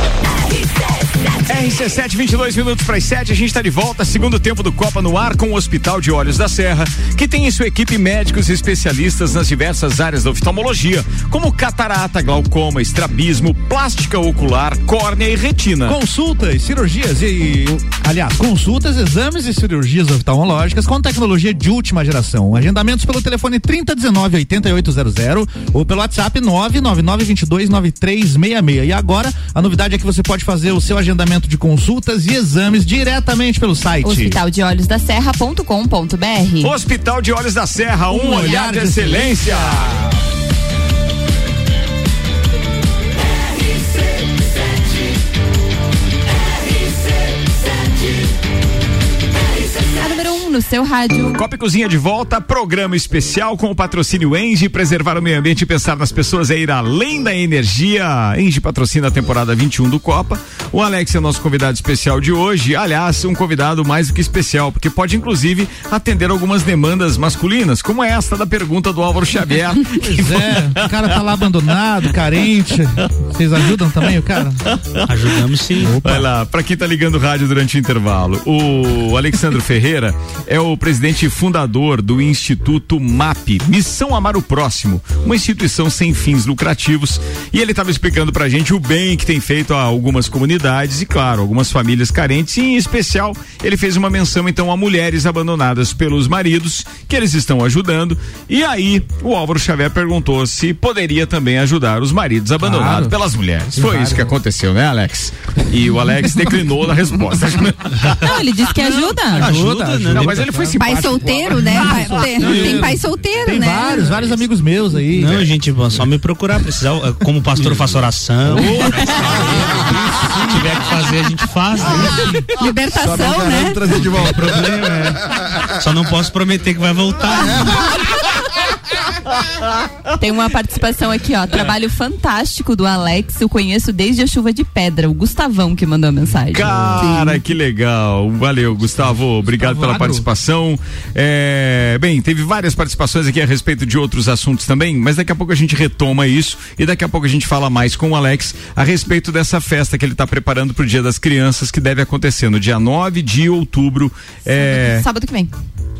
He says RC7, 22 minutos para as 7, a gente está de volta, segundo tempo do Copa no ar com o Hospital de Olhos da Serra, que tem em sua equipe médicos e especialistas nas diversas áreas da oftalmologia, como catarata, glaucoma, estrabismo, plástica ocular, córnea e retina. Consultas, cirurgias e, aliás, consultas, exames e cirurgias oftalmológicas com tecnologia de última geração. Agendamentos pelo telefone 3019 8800 ou pelo WhatsApp 999 22 9366. E agora, a novidade é que você pode fazer o seu agendamento de consultas e exames diretamente pelo site. Hospital de Olhos da Serra.com.br. Hospital de Olhos da Serra, um, Um olhar, olhar de de excelência. No seu rádio. Copa e Cozinha de volta, programa especial com o patrocínio Engie, preservar o meio ambiente e pensar nas pessoas é ir além da energia. Engie patrocina a temporada 21 do Copa. O Alex é o nosso convidado especial de hoje. Aliás, um convidado mais do que especial, porque pode inclusive atender algumas demandas masculinas, como esta da pergunta do Álvaro Xavier. Pois é, o cara tá lá abandonado, carente. Vocês ajudam também o cara? Ajudamos sim. Vai lá, pra quem tá ligando o rádio durante o intervalo, o Alexandre Ferreira é o presidente fundador do Instituto MAP, Missão Amar o Próximo, uma instituição sem fins lucrativos, e ele estava explicando pra gente o bem que tem feito a algumas comunidades e, claro, algumas famílias carentes, e em especial, ele fez uma menção então a mulheres abandonadas pelos maridos, que eles estão ajudando, e aí o Álvaro Xavier perguntou se poderia também ajudar os maridos abandonados Claro. pelas mulheres. Foi vários, isso que aconteceu, né, Alex? E o Alex declinou na resposta. Não, ele disse que ajuda. Ajuda, ajuda. Não, mas ele foi Pai simpático. solteiro, né? Pai- tem, pai solteiro, Tem né? vários, vários amigos meus aí. Não, gente, só me procurar. Precisar, eh, como pastor, eu faço oração. Se tiver que fazer, a gente faz. né? Libertação, né? trazer de volta. O problema é. Só não posso prometer que vai voltar. Tem uma participação aqui, ó. Trabalho fantástico do Alex. Eu conheço desde a chuva de pedra. O Gustavão que mandou a mensagem. Cara, que legal. Valeu, Gustavo. Obrigado Gustavo pela Agro. participação. É, bem, teve várias participações aqui a respeito de outros assuntos também, mas daqui a pouco a gente retoma isso e daqui a pouco a gente fala mais com o Alex a respeito dessa festa que ele está preparando para o Dia das Crianças, que deve acontecer no dia 9 de outubro. É... Sábado que vem.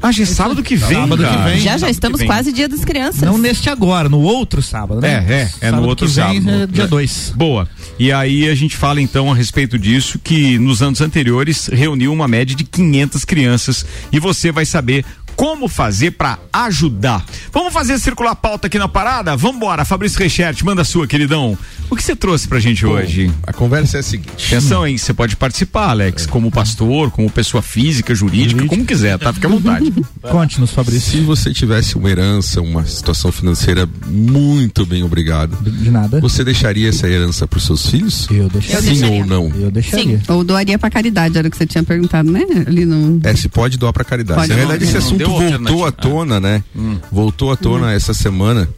Ah, já é sábado que vem. Sábado que cara. vem. Já, já Sábado que estamos vem. quase dia das crianças. Não neste agora, no outro sábado, né? É, é, é no outro que vem, sábado. É dia 2. Boa. E aí a gente fala então a respeito disso que nos anos anteriores reuniu uma média de 500 crianças e você vai saber como fazer para ajudar. Vamos fazer circular a pauta aqui na parada? Vambora, Fabrício Reichert, manda a sua, queridão. O que você trouxe pra gente hoje? A conversa é a seguinte. Atenção, hein? Você pode participar, Alex, como pastor, como pessoa física, jurídica, como quiser, tá? Fica à vontade. Conte-nos, Fabrício. Se você tivesse uma herança, uma situação financeira muito bem obrigado, De nada. você deixaria essa herança para os seus filhos? Eu deixaria. Sim deixaria. ou não? Eu deixaria. Ou doaria pra caridade, era o que você tinha perguntado, né? Ali no. É, se pode doar para caridade. Pode Na verdade, esse Não assunto voltou à tona, né? Hum. Voltou à tona essa semana,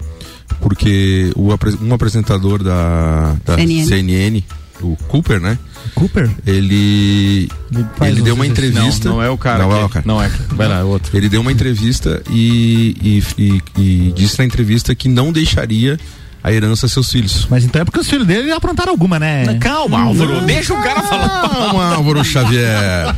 porque o, um apresentador da, da CNN. CNN. o Cooper, né? Cooper? Ele, Ele deu uma entrevista. Não, não é o cara. Não que- é o cara. Não é. Vai lá, é outro. Ele deu uma entrevista e, e, e- e disse na entrevista que não deixaria a herança a seus filhos. Mas então é porque os filhos dele aprontaram alguma, né? Calma, Álvaro, deixa o cara falar. Calma, Álvaro Xavier.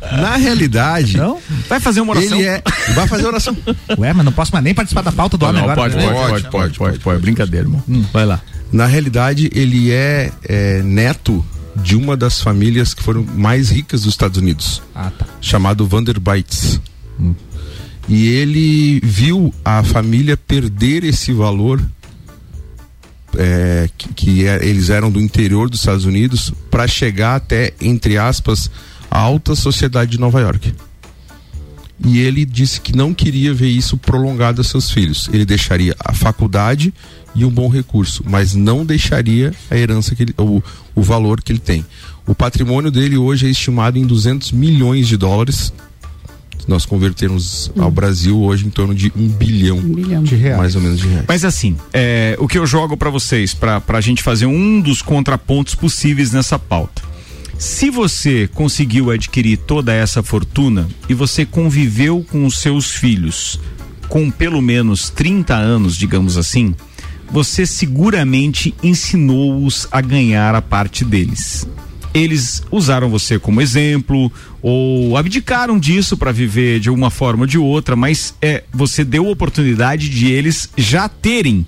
Na realidade, Não? Vai fazer uma oração? ele é. Vai fazer oração. Ué, mas não posso mais nem participar da pauta do homem Não, agora. pode, né? pode, pode, Pode, pode, pode, pode, pode, Brincadeira, irmão. Vai lá. Na realidade, ele é, é, neto de uma das famílias que foram mais ricas dos Estados Unidos, Ah, tá. chamado Vanderbites. E ele viu a família perder esse valor é, que, que é- eles eram do interior dos Estados Unidos para chegar até, entre aspas, a alta sociedade de Nova York. e ele disse que não queria ver isso prolongado a seus filhos. Ele deixaria a faculdade e um bom recurso, mas não deixaria a herança que ele, o, o valor que ele tem. O patrimônio dele hoje é estimado em 200 milhões de dólares. Se nós convertermos ao Brasil hoje em torno de um bilhão, de reais. mais ou menos de reais. Mas assim, é, o que eu jogo para vocês, para a gente fazer um dos contrapontos possíveis nessa pauta. Se você conseguiu adquirir toda essa fortuna e você conviveu com os seus filhos com pelo menos 30 anos, digamos assim, você seguramente ensinou-os a ganhar a parte deles. Eles usaram você como exemplo ou abdicaram disso para viver de uma forma ou de outra, mas é você deu oportunidade de eles já terem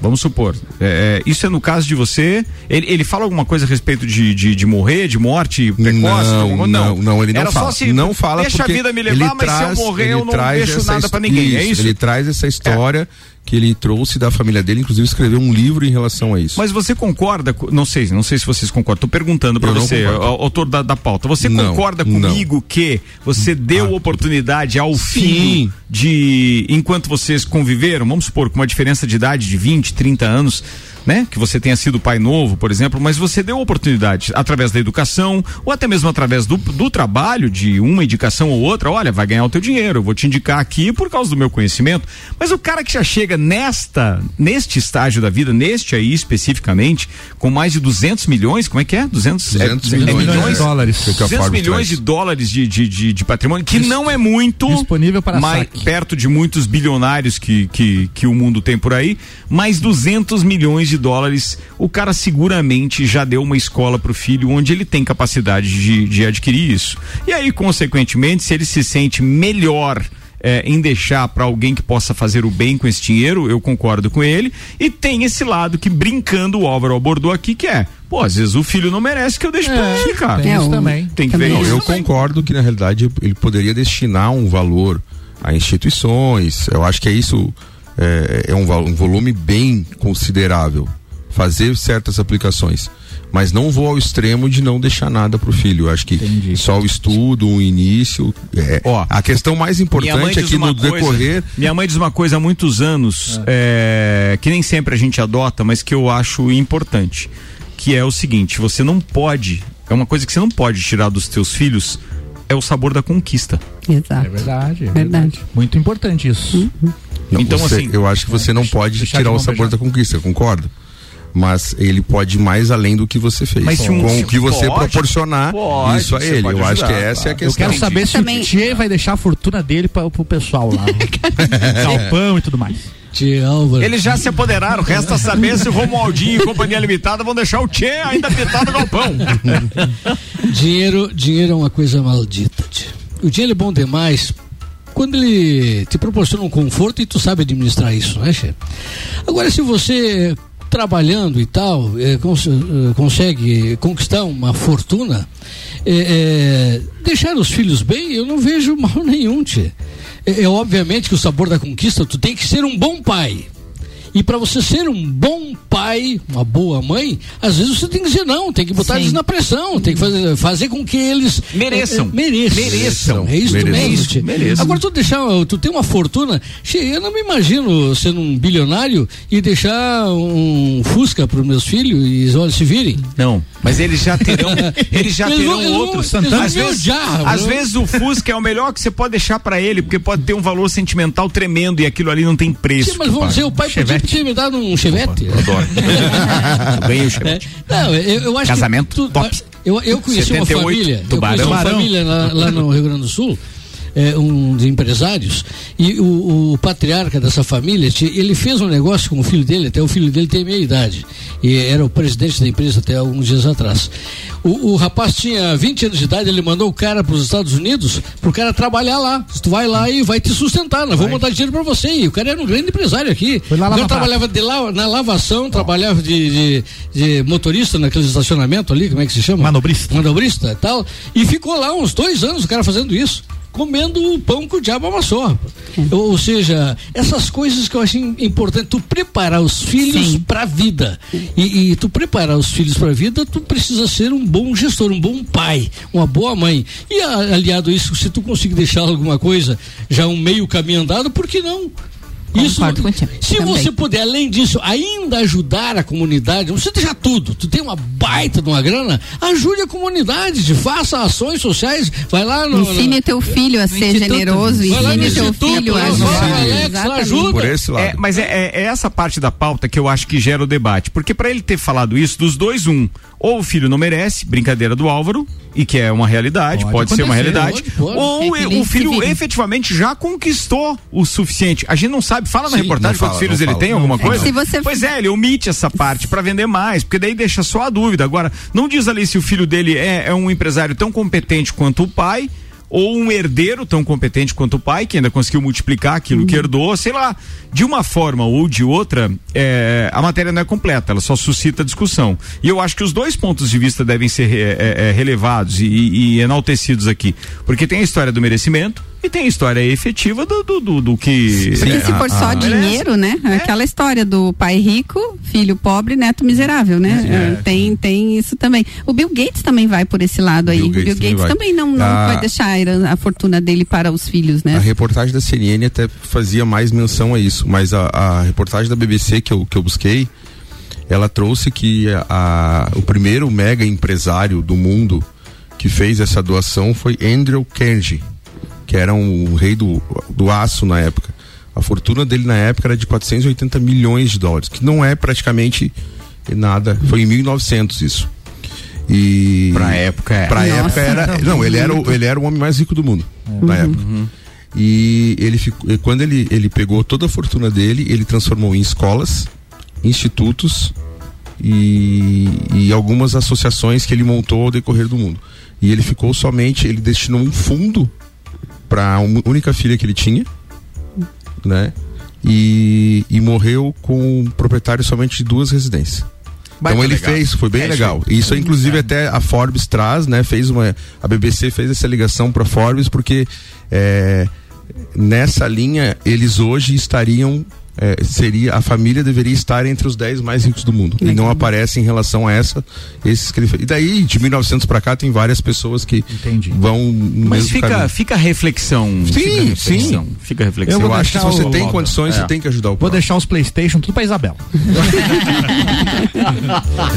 Vamos supor, é, é, isso é no caso de você. Ele, ele fala alguma coisa a respeito de, de, de morrer, de morte precoce? Não, não, não, ele não Era fala. Só se não fala deixa a vida me levar, mas traz, se eu morrer eu não deixo nada para ninguém. é isso? Ele traz essa história que ele trouxe da família dele, inclusive escreveu um livro em relação a isso. Mas você concorda, não sei, não sei se vocês concordam, tô perguntando para não você, autor da, da pauta, você Não, concorda não. comigo que você deu oportunidade ao filho de, enquanto vocês conviveram, vamos supor, com uma diferença de idade de 20, 30 anos, né? Que você tenha sido pai novo, por exemplo, mas você deu oportunidade através da educação ou até mesmo através do, do trabalho, de uma indicação ou outra, olha, vai ganhar o teu dinheiro, eu vou te indicar aqui por causa do meu conhecimento. Mas o cara que já chega nesta, neste estágio da vida, neste aí especificamente, com mais de 200 milhões, como é que é? 200, 200 é, é milhões de dólares. Que é o que a 200 Forbes milhões de dólares de, de, de, de patrimônio, que não é muito. Disponível para mais, saque. Perto de muitos bilionários que, que, que o mundo tem por aí, mais 200 milhões de dólares. O cara seguramente já deu uma escola para o filho onde ele tem capacidade de, de adquirir isso. E aí, consequentemente, se ele se sente melhor. é, em deixar para alguém que possa fazer o bem com esse dinheiro, eu concordo com ele. E tem esse lado que, brincando, o Álvaro abordou aqui, que é, pô, às vezes o filho não merece que eu deixe pra ele, cara. tem isso também. Tem que ver Não, isso. eu também. concordo que na realidade ele poderia destinar um valor a instituições. Eu acho que é isso é, é um, um volume bem considerável. Fazer certas aplicações. Mas não vou ao extremo de não deixar nada pro filho. Eu acho que só o estudo, o início. é, a questão mais importante é que no coisa- decorrer. Minha mãe diz uma coisa há muitos anos, é, que nem sempre a gente adota, mas que eu acho importante. Que é o seguinte: você não pode. É uma coisa que você não pode tirar dos teus filhos. É o sabor da conquista. Exato. É verdade, é Verdade. Muito importante isso. Não, Então, você- assim, eu acho que você não pode tirar o sabor da conquista, eu concordo. Mas ele pode ir mais além do que você fez. Mas se um- com o que você pode, proporcionar pode, isso a ele. Eu acho que ajudar, essa é a Eu questão. quero saber se Também- o Tchê vai deixar a fortuna dele pra, pro pessoal lá. Galpão e tudo mais. Eles já se apoderaram, resta saber se o Romualdinho e Companhia Limitada vão deixar o Tchê ainda pitado no galpão. dinheiro, dinheiro é uma coisa maldita. tchê. O dinheiro é bom demais quando ele te proporciona um conforto e tu sabe administrar isso, né, chefe? Agora, se você trabalhando e tal eh, cons- eh, consegue conquistar uma fortuna, eh, eh, deixar os filhos bem, eu não vejo mal nenhum, tchê. É, é obviamente que o sabor da conquista, tu tem que ser um bom pai. E para você ser um bom pai, uma boa mãe, às vezes você tem que dizer não, tem que botar Sim. eles na pressão, tem que fazer, fazer com que eles Mereçam. eh, mereçam. Mereçam. É isso Mereçam. mesmo. Mereçam. Agora tu deixar, tu tem uma fortuna, eu não me imagino sendo um bilionário e deixar um Fusca para os meus filhos e olha, se virem. Não, mas eles já terão, eles já Eles terão vão- eles vão às vezes, odiar, às vezes o Fusca é o melhor que você pode deixar pra ele, porque pode ter um valor sentimental tremendo e aquilo ali não tem preço. Sim, mas vamos dizer, o pai podia ter me dado um chevette. Eu adoro. Eu ganhei o chevette. Não, eu, eu acho Casamento, que. tu- top. Eu, eu conheci 78, uma família. tubarão. Eu conheci uma família lá, lá no Rio Grande do Sul. É, um de empresários e o, o patriarca dessa família ele fez um negócio com o filho dele até o filho dele tem meia idade e era o presidente da empresa até alguns dias atrás. O, o rapaz tinha 20 anos de idade ele mandou o cara para os Estados Unidos pro cara trabalhar lá. Tu vai lá e vai te sustentar nós vamos mandar dinheiro para você. E o cara era um grande empresário aqui. Lá o cara lavar trabalhava de la, na lavação trabalhava de, de, de motorista naquele estacionamento ali como é que se chama? Manobrista. manobrista e tal. E ficou lá uns dois anos o cara fazendo isso comendo o pão que o diabo amassou. rapaz. Ou, ou seja, essas coisas que eu acho im- importante, tu preparar os filhos para a vida. E, e tu preparar os filhos para a vida, tu precisa ser um bom gestor, um bom pai, uma boa mãe. E aliado a isso, se tu conseguir deixar alguma coisa, já um meio caminho andado, por que não? Isso, se Também. você puder, além disso, ainda ajudar a comunidade, não precisa deixar tudo. Tu tem uma baita de uma grana, ajude a comunidade, faça ações sociais, vai lá no. Ensine teu filho a ser generoso, ensine teu filho a ajudar. vai, Alex, lá, ajuda. É, mas é, é- é essa parte da pauta que eu acho que gera o debate. Porque para ele ter falado isso, dos dois, um. Ou o filho não merece, brincadeira do Álvaro, e que é uma realidade, pode, Pode ser uma realidade. pode, pode. Ou É o filho efetivamente já conquistou o suficiente. A gente não sabe, fala na Sim, reportagem não quantos fala, filhos ele fala. tem, Não, alguma coisa? Se você- Pois é, ele omite essa parte para vender mais, porque daí deixa só a dúvida. Agora, não diz ali se o filho dele é, é um empresário tão competente quanto o pai. Ou um herdeiro tão competente quanto o pai, que ainda conseguiu multiplicar aquilo que herdou, sei lá, de uma forma ou de outra, é, a matéria não é completa, ela só suscita discussão. E eu acho que os dois pontos de vista devem ser é, é, é, relevados e, e enaltecidos aqui. Porque tem a história do merecimento e tem a história efetiva do, do, do, do que. Porque se é, for a- só a- dinheiro, né? Aquela história do pai rico, filho pobre, neto miserável, né? É. É, Tem, tem isso também. O Bill Gates também vai por esse lado aí. Bill O Bill Gates Gates, também também não, não Ah. vai deixar a, a fortuna dele para os filhos, né? A reportagem da CNN até fazia mais menção a isso, mas a, a reportagem da BBC que eu, que eu busquei, ela trouxe que a, a- o primeiro mega empresário do mundo que fez essa doação foi Andrew Carnegie, que era um rei do, do aço na época. A fortuna dele na época era de 480 milhões de dólares, que não é praticamente nada. Foi em 1900 isso. E Pra época é. Pra Nossa, época era, não. não, ele era o, ele era o homem mais rico do mundo na época. E ele ficou, e quando ele, ele pegou toda a fortuna dele, ele transformou em escolas, institutos e, e algumas associações que ele montou ao decorrer do mundo. E ele ficou somente, ele destinou um fundo para a única filha que ele tinha, né? E, e morreu com um proprietário somente de duas residências. Então ele legal. fez, foi bem É, legal. isso aí. Isso inclusive até a Forbes traz, né? Fez uma, a BBC fez essa ligação para Forbes porque é, nessa linha eles hoje estariam é, seria a família deveria estar entre os 10 mais ricos do mundo e não aparece em relação a essa esses que ele fez. E daí de 1900 para cá tem várias pessoas que vão no Mas mesmo fica, caminho. fica a reflexão. Sim, fica a reflexão, sim. Fica a reflexão. Eu acho que se você tem condições, É. você tem que ajudar o Vou deixar os Playstation tudo pra Isabela.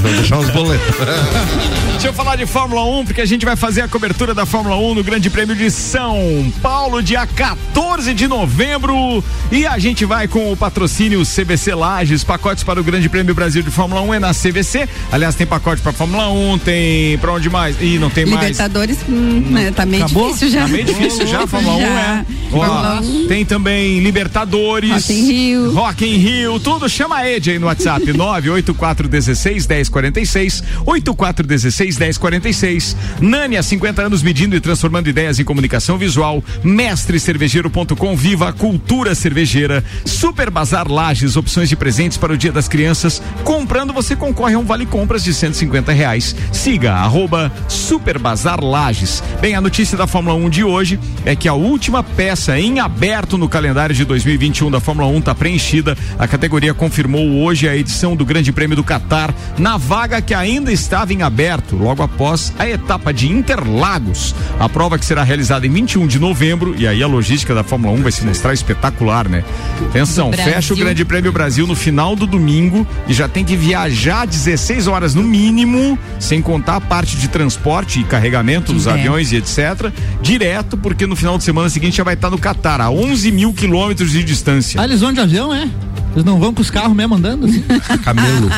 Vou deixar os boletos. Deixa eu falar de Fórmula 1, porque a gente vai fazer a cobertura da Fórmula 1 no Grande Prêmio de São Paulo, dia 14 de novembro. E a gente vai com o patrocínio CVC Lages, pacotes para o Grande Prêmio Brasil de Fórmula 1 é na CVC. Aliás, tem pacote para Fórmula 1, tem pra onde mais? Ih, não tem mais. Libertadores, hum, né, tá meio Acabou? difícil já. Tá meio difícil já, Fórmula 1 é. Ó, Fórmula 1. tem também Libertadores. Rock in Rio. Rock in Rio, tudo. Chama a Ed aí no WhatsApp, 98416 1046, 8416 1046. Nani, há 50 anos medindo e transformando ideias em comunicação visual. Mestrecervejeiro.com, viva a cultura cervejeira. Super Bazar Lages, opções de presentes para o Dia das Crianças. Comprando, você concorre a um vale compras de 150 reais. Siga, arroba Super Bazar Lages. Bem, a notícia da Fórmula 1 de hoje é que a última peça em aberto no calendário de 2021 da Fórmula 1 está preenchida. A categoria confirmou hoje a edição do Grande Prêmio do Catar na vaga que ainda estava em aberto, logo após a etapa de Interlagos. A prova que será realizada em 21 de novembro, e aí a logística da Fórmula 1 vai se mostrar espetacular, né? Atenção. Fecha o Grande Prêmio Brasil no final do domingo e já tem que viajar 16 horas no mínimo, sem contar a parte de transporte e carregamento dos É. aviões e etc. Direto, porque no final de semana seguinte já vai estar no Catar, a 11 mil quilômetros de distância. Ah, eles vão de avião, é? Eles não vão com os carros mesmo andando? Assim? Camelo.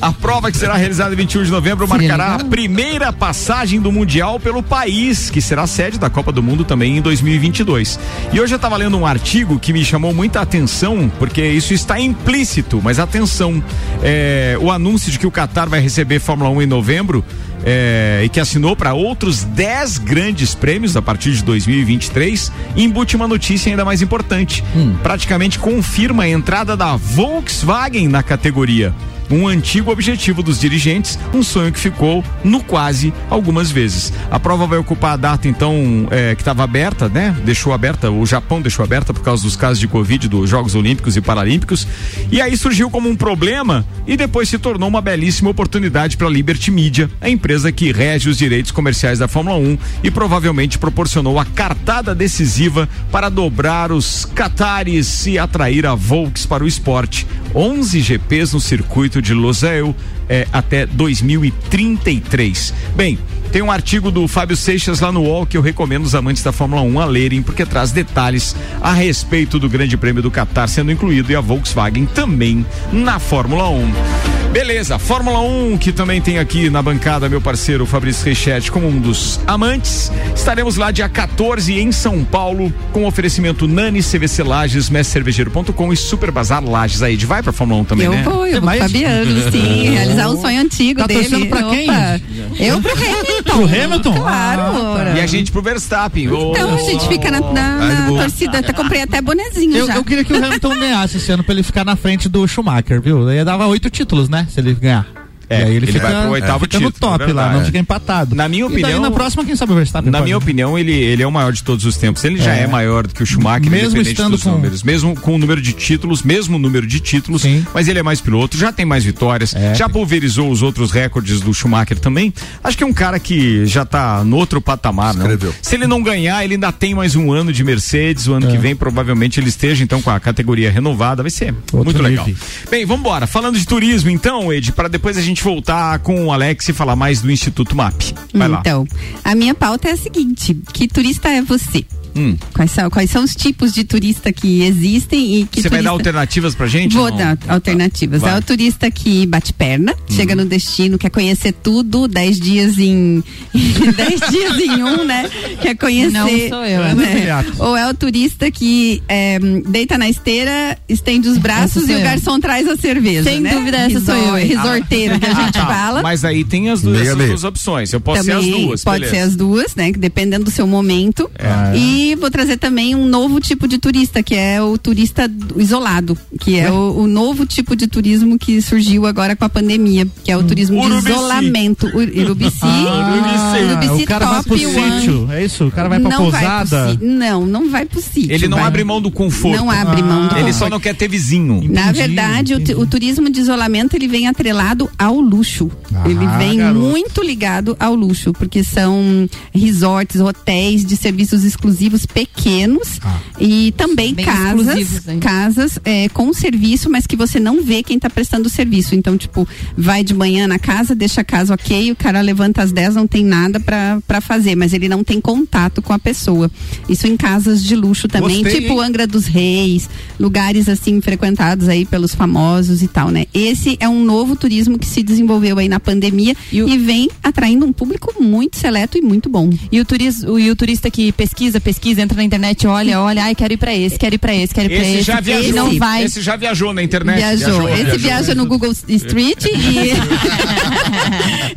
A prova que será realizada em 21 de novembro marcará a primeira passagem do Mundial pelo país, que será sede da Copa do Mundo também em 2022. E hoje eu estava lendo um artigo que me chamou muita atenção, porque isso está implícito, mas atenção, é, o anúncio de que o Qatar vai receber Fórmula 1 em novembro é, e que assinou para outros 10 grandes prêmios a partir de 2023, embute uma notícia ainda mais importante. Praticamente confirma a entrada da Volkswagen na categoria. Um antigo objetivo dos dirigentes, um sonho que ficou no quase algumas vezes. A prova vai ocupar a data, então, é, que estava aberta, né? Deixou aberta, o Japão deixou aberta por causa dos casos de Covid dos Jogos Olímpicos e Paralímpicos. E aí surgiu como um problema e depois se tornou uma belíssima oportunidade para a Liberty Media, a empresa que rege os direitos comerciais da Fórmula 1 e provavelmente proporcionou a cartada decisiva para dobrar os catares e atrair a Volks para o esporte. 11 GPs no circuito de Losail eh, até 2033. Bem, tem um artigo do Fábio Seixas lá no UOL que eu recomendo os amantes da Fórmula 1 a lerem, porque traz detalhes a respeito do Grande Prêmio do Qatar sendo incluído e a Volkswagen também na Fórmula 1. Beleza, Fórmula 1, que também tem aqui na bancada meu parceiro Fabrício Reichert como um dos amantes. Estaremos lá dia 14 em São Paulo com oferecimento Nani CVC Lages, mescervejeiro.com e Super Bazar Lages. Aí, de vai pra Fórmula 1 também, eu né? vou, eu vou o Fabiano, sim, realizar um sonho antigo Tá dele. torcendo pra quem? Opa, Eu pro Hamilton. Pro Hamilton? Claro. E a gente pro Verstappen. Então a gente fica na, na- na torcida, até comprei até bonezinho Eu, já. eu queria que o Hamilton ganhasse esse ano pra ele ficar na frente do Schumacher, viu? Ele dava oito títulos, né? Se ele ganhar. É, e aí ele, ele fica, vai pro oitavo fica no título, top é lá, não fica empatado. Na minha E daí, opinião- na próxima, quem sabe o Verstappen Na pode. minha opinião, ele, ele é o maior de todos os tempos. Ele já é, É. maior do que o Schumacher, Mesmo independente estando dos com- números. Mesmo com o número de títulos, mesmo número de títulos, mas ele é mais piloto, já tem mais vitórias, É. já pulverizou os outros recordes do Schumacher também. Acho que é um cara que já tá no outro patamar, não? Se ele não ganhar, ele ainda tem mais um ano de Mercedes, o ano É. que vem provavelmente ele esteja então com a categoria renovada, vai ser muito legal. nível. Bem, vamos embora. Falando de turismo então, Ed, para depois a gente voltar com o Alex e falar mais do Instituto MAP. Vai lá. Então, a minha pauta é a seguinte: que turista é você? Hum. Quais são, quais são os tipos de turista que existem e que Você vai dar turista- alternativas pra gente? Vou Não? dar alternativas. Vai. Uhum. É o turista que bate perna, chega no destino, quer conhecer tudo, 10 dias em 10 dias em um, né? Quer conhecer. Não sou eu. né? Ou é o turista que é, deita na esteira, estende os braços e o eu. garçom traz a cerveja. Sem né? dúvida, essa sou eu? Resorteiro que a gente Ah, tá. fala. Mas aí tem as duas, Meia, essas meia. duas opções. Eu posso Também ser as duas. Pode beleza. ser as duas, né? que Dependendo do seu momento. É. E vou trazer também um novo tipo de turista, que é o turista isolado, que é o, o novo tipo de turismo que surgiu agora com a pandemia, que é o turismo Urubici. de isolamento. U- Urubici. Ah, Urubici o cara vai pro sítio, é isso? O cara vai pra não Vai pousada. pro si- não, não vai pro sítio. Ele não vai- abre mão do conforto. Não abre mão do Ele conforto. só não quer ter vizinho. Na verdade, o, o turismo de isolamento ele vem atrelado ao luxo. Ah, ele vem garoto. muito ligado ao luxo, porque são resorts, hotéis de serviços exclusivos pequenos Ah. e também Bem casas, casas é, com serviço, mas que você não vê quem está prestando o serviço. Então, tipo, vai de manhã na casa, deixa a casa ok, o cara levanta às 10, não tem nada para fazer, mas ele não tem contato com a pessoa. Isso em casas de luxo também, Gostei, tipo hein? Angra dos Reis, lugares assim frequentados aí pelos famosos e tal, né? Esse é um novo turismo que se desenvolveu aí na pandemia e, vem atraindo um público muito seleto e muito bom. E o, turis, o, e o turista que pesquisa, pesquisa, entra na internet, olha, olha, ai, quero ir pra esse, quero ir pra esse, quero ir pra Esse esse. já viajou. Esse não vai. Esse já viajou na internet. Viajou. Esse viaja no Google Street e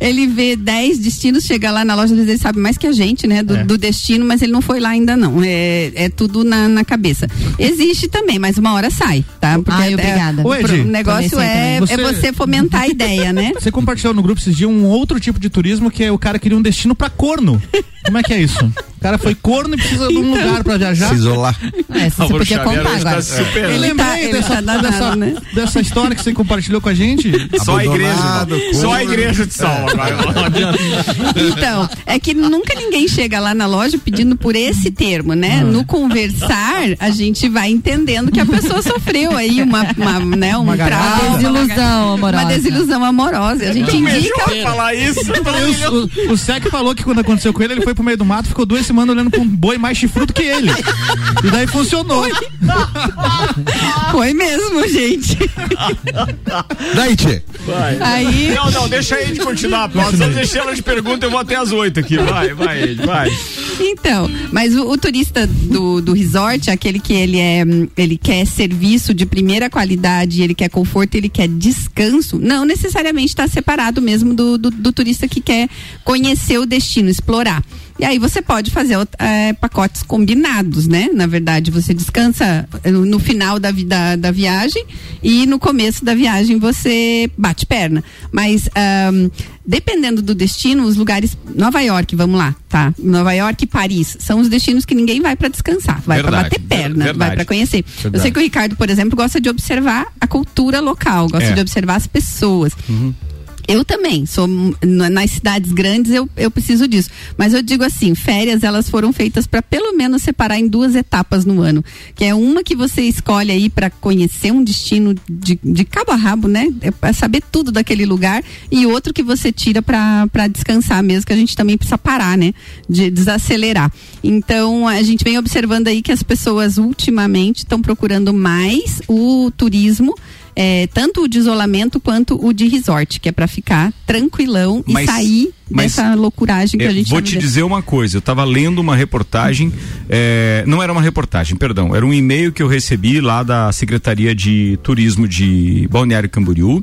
ele vê 10 destinos, chega lá na loja, às vezes ele sabe mais que a gente, né? Do, É. do destino, mas ele não foi lá ainda não. É, é tudo na, na cabeça. Existe também, mas uma hora sai, tá? Porque Ai, é- obrigada. o Ô, Edi, o negócio aí é, também. é você fomentar a ideia, né? Você compartilhou no grupo esses dias um outro tipo de turismo que é o cara queria um destino pra corno. Como é que é isso? O cara foi corno e precisa um Então. lugar pra viajar. Se isolar. É, se você podia contar tá agora. Eu Ele tá- ele dessa, tá danado, dessa, né? dessa história que você compartilhou com a gente. Só a igreja. Só a igreja de salva adianta. Então, é que nunca ninguém chega lá na loja pedindo por esse termo, né? No conversar, a gente vai entendendo que a pessoa sofreu aí uma, uma, né, um Uma trauma. Desilusão amorosa. Uma desilusão amorosa. A gente Não indica. falar isso. O, o, o Sec falou que quando aconteceu com ele, ele foi pro meio do mato, ficou duas semanas olhando pra um boi mais chifrudo que ele. E daí funcionou. Foi mesmo, gente. Daí, Tchê. Vai. Aí- Não, não, deixa aí de continuar a pauta. Só deixa ela de pergunta, eu vou até as oito aqui. Vai, vai, Ed, vai. Então, mas o, o turista do, do resort, aquele que ele é, ele quer serviço de primeira qualidade, ele quer conforto, ele quer descanso, não necessariamente está separado mesmo do, do, do turista que quer conhecer o destino, explorar. E aí você pode fazer é, pacotes combinados, né? Na verdade, você descansa no final da, da, da viagem e no começo da viagem você bate perna. Mas um, dependendo do destino, os lugares. Nova York, vamos lá, tá? Nova York e Paris são os destinos que ninguém vai para descansar, vai para bater perna, verdade. vai para conhecer. Verdade. Eu sei que o Ricardo, por exemplo, gosta de observar a cultura local, gosta é. de observar as pessoas. Uhum. Eu também, sou nas cidades grandes eu, eu preciso disso. Mas eu digo assim, férias elas foram feitas para pelo menos separar em duas etapas no ano, que é uma que você escolhe aí para conhecer um destino de, de cabo a rabo, né? É para saber tudo daquele lugar e outro que você tira para descansar mesmo, que a gente também precisa parar, né? De desacelerar. Então a gente vem observando aí que as pessoas ultimamente estão procurando mais o turismo é, tanto o de isolamento quanto o de resort, que é para ficar tranquilão e mas, sair mas dessa loucuragem que a gente Vou te dizer uma coisa, eu estava lendo uma reportagem, é, não era uma reportagem, perdão, era um e-mail que eu recebi lá da Secretaria de Turismo de Balneário Camboriú.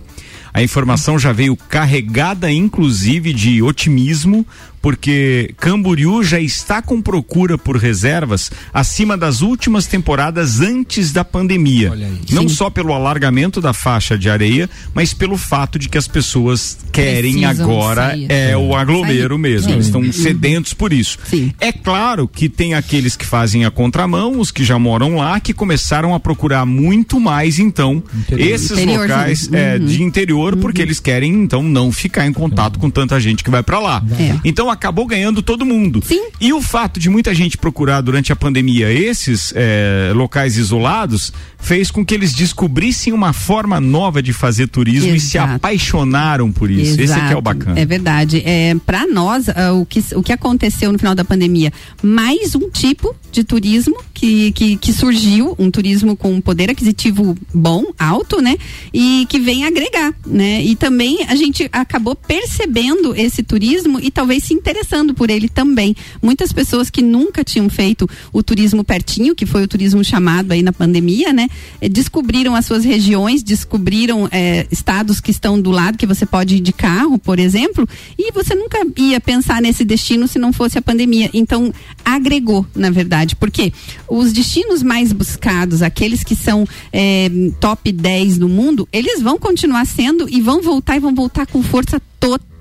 A informação já veio carregada, inclusive, de otimismo, porque Camboriú já está com procura por reservas acima das últimas temporadas antes da pandemia. Não Sim. só pelo alargamento da faixa de areia, mas pelo fato de que as pessoas querem Precisam agora sair. é o aglomero sair. mesmo. Sim. Eles estão sedentos por isso. Sim. É claro que tem aqueles que fazem a contramão, os que já moram lá, que começaram a procurar muito mais então interior. esses interior, locais é, uhum. de interior, uhum. porque eles querem então não ficar em contato uhum. com tanta gente que vai para lá. É. Então acabou ganhando todo mundo. Sim. E o fato de muita gente procurar durante a pandemia esses é, locais isolados fez com que eles descobrissem uma forma nova de fazer turismo Exato. e se apaixonaram por isso. Exato. Esse é que é o bacana. É verdade. É, Para nós, uh, o, que, o que aconteceu no final da pandemia, mais um tipo de turismo que, que, que surgiu, um turismo com poder aquisitivo bom, alto, né? E que vem agregar, né? E também a gente acabou percebendo esse turismo e talvez se interessando por ele também. Muitas pessoas que nunca tinham feito o turismo pertinho, que foi o turismo chamado aí na pandemia, né? Eh, descobriram as suas regiões, descobriram eh, estados que estão do lado, que você pode ir de carro, por exemplo, e você nunca ia pensar nesse destino se não fosse a pandemia. Então, agregou, na verdade, porque os destinos mais buscados, aqueles que são eh, top 10 no mundo, eles vão continuar sendo e vão voltar e vão voltar com força total.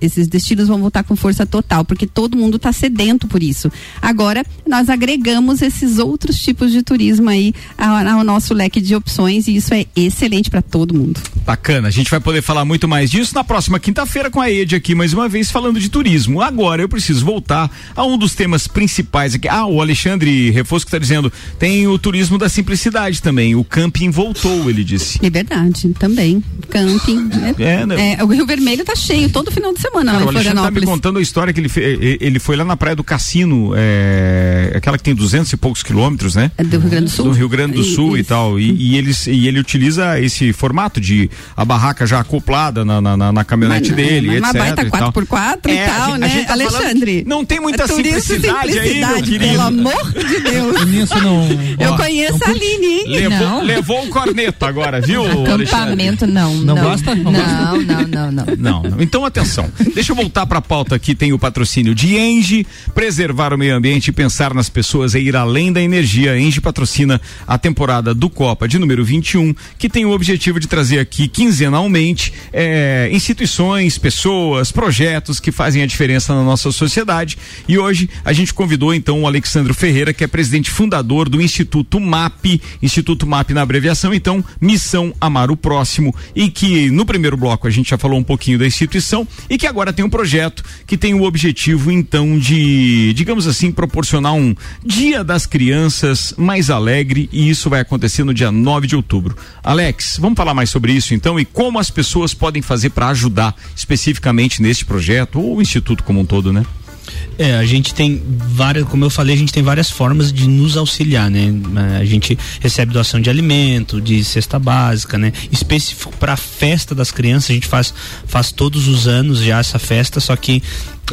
Esses destinos vão voltar com força total, porque todo mundo está sedento por isso. Agora, nós agregamos esses outros tipos de turismo aí ao, nosso leque de opções e isso é excelente para todo mundo. Bacana. A gente vai poder falar muito mais disso na próxima quinta-feira com a Ed aqui, mais uma vez, falando de turismo. Agora eu preciso voltar a um dos temas principais aqui. Ah, o Alexandre Refosco está dizendo: tem o turismo da simplicidade também. O camping voltou, ele disse. É verdade, também. Camping. Né? É, né? É, o Rio Vermelho tá cheio todo final de semana Cara, lá em Florianópolis. tá me contando a história que ele, ele foi lá na praia do Cassino, é, aquela que tem duzentos e poucos quilômetros, né? É do Rio Grande do Sul. Do Rio Grande do Sul e, e tal. E, e, eles, e ele utiliza esse formato de a barraca já acoplada na, na, na caminhonete mas, dele, mas etc. Uma baita 4x4 e, e tal, né? Tá Alexandre. Não tem muita simplicidade, simplicidade aí, meu querido. Pelo amor de Deus. não, Eu ó, conheço não, a Aline, hein? Levou, levou o corneto agora, viu? Acampamento, não. Não, não gosta? Não, não, não, não, não. Não, não. Atenção. Deixa eu voltar para a pauta aqui. Tem o patrocínio de Engie, preservar o meio ambiente pensar nas pessoas e ir além da energia. Engie patrocina a temporada do Copa de número 21, que tem o objetivo de trazer aqui quinzenalmente é, instituições, pessoas, projetos que fazem a diferença na nossa sociedade. E hoje a gente convidou então o Alexandre Ferreira, que é presidente fundador do Instituto MAP, Instituto MAP na abreviação, então Missão Amar o Próximo, e que no primeiro bloco a gente já falou um pouquinho da instituição e que agora tem um projeto que tem o objetivo então de, digamos assim, proporcionar um Dia das Crianças mais alegre e isso vai acontecer no dia 9 de outubro. Alex, vamos falar mais sobre isso então e como as pessoas podem fazer para ajudar especificamente neste projeto ou o instituto como um todo, né? É, a gente tem várias, como eu falei, a gente tem várias formas de nos auxiliar, né? A gente recebe doação de alimento, de cesta básica, né? Específico para a festa das crianças, a gente faz, faz todos os anos já essa festa, só que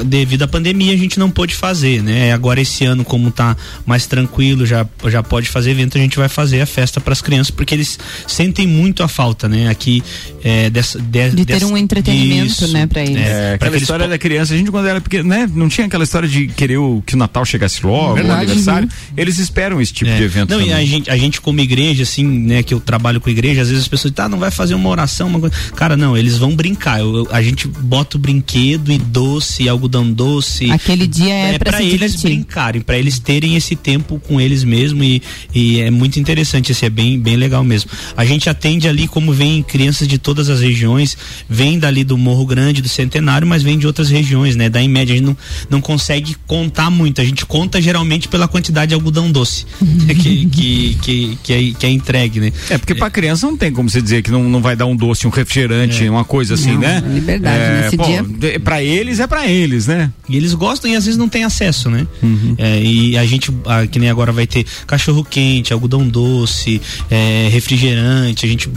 devido à pandemia a gente não pôde fazer, né? Agora esse ano como tá mais tranquilo, já já pode fazer evento, a gente vai fazer a festa para as crianças porque eles sentem muito a falta, né? Aqui é, dessa, de, De ter dessa- um entretenimento, Isso. né, pra eles. É, pra aquela eles história da criança, a gente quando era pequeno, né? Não tinha aquela história de querer o, que o Natal chegasse logo, o Verdade. aniversário. Eles esperam esse tipo É. de evento Não, e também. a gente, a gente como igreja, assim, né, que eu trabalho com igreja, às vezes as pessoas, tá, não vai fazer uma oração, uma coisa. Cara, não, eles vão brincar. Eu- eu- a gente bota o brinquedo e doce, algodão doce. Aquele dia é pra se eles divertir. brincarem, pra eles terem esse tempo com eles mesmo e, e é muito interessante, assim, é bem, bem legal mesmo. A gente atende ali como vem crianças de todas as regiões, vem dali do Morro Grande, do Centenário, mas vem de outras regiões, né? Da em média, a gente não, não consegue contar muito, a gente conta geralmente pela quantidade de algodão doce que, que, que, que, é, que é entregue, né? É, porque pra criança não tem como você dizer que não, não vai dar um doce, um refrigerante, É. uma coisa assim, Não, né? é liberdade, é, nesse pô, dia. Pra eles é pra eles, né? E eles gostam e às vezes não tem acesso, né? Uhum. É, e a gente, ah, que nem agora vai ter cachorro quente, algodão doce, é, refrigerante, a gente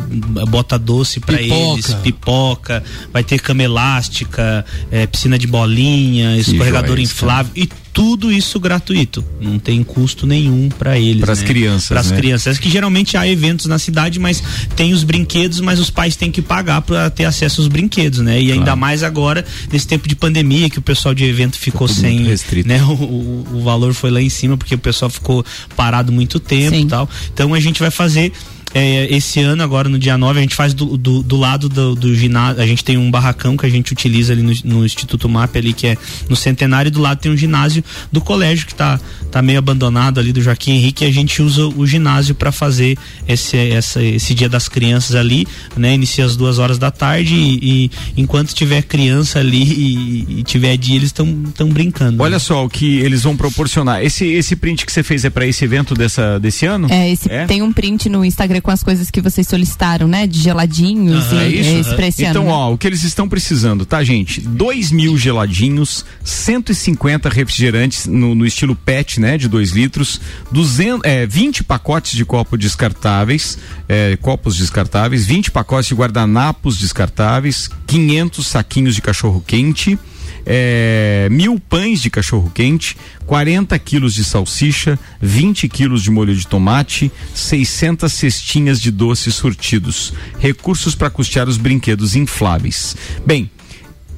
bota doce pra Pipoca. eles, pipoca, vai ter cama elástica, é, piscina de bolinha, escorregador inflável e tudo isso gratuito. Não tem custo nenhum pra eles. Pras né? crianças, Pras né? crianças. Que geralmente há eventos na cidade, mas tem os brinquedos, mas os pais têm que pagar pra ter acesso aos brinquedos, né? E ainda mais agora, nesse tempo de pandemia, que o pessoal de evento ficou sem. restrito. Né? O, o, o valor foi lá em cima, porque o pessoal ficou parado muito tempo e tal. Então a gente vai fazer. É, esse ano, agora no dia 9, a gente faz do, do, do lado do, do ginásio. A gente tem um barracão que a gente utiliza ali no, no Instituto MAP, ali, que é no centenário, e do lado tem um ginásio do colégio que tá, tá meio abandonado ali do Joaquim Henrique. E a gente usa o ginásio para fazer esse, essa, esse dia das crianças ali, né? Inicia às duas horas da tarde e, e enquanto tiver criança ali e, e tiver dia, eles estão brincando. Olha só o que eles vão proporcionar. Esse, esse print que você fez é pra esse evento dessa, desse ano? É, esse, tem um print no Instagram com as coisas que vocês solicitaram, né? De geladinhos Aham, e é isso? esse pra esse então, ano. né? ó, o que eles estão precisando, tá, gente? 2 mil geladinhos, 150 refrigerantes no, no estilo PET, né? De 2 litros, 200, é, 20 pacotes de copo descartáveis, é, copos descartáveis, 20 pacotes de guardanapos descartáveis, 500 saquinhos de cachorro quente. É, mil pães de cachorro quente, 40 quilos de salsicha, 20 quilos de molho de tomate, 600 cestinhas de doces surtidos, recursos para custear os brinquedos infláveis. Bem,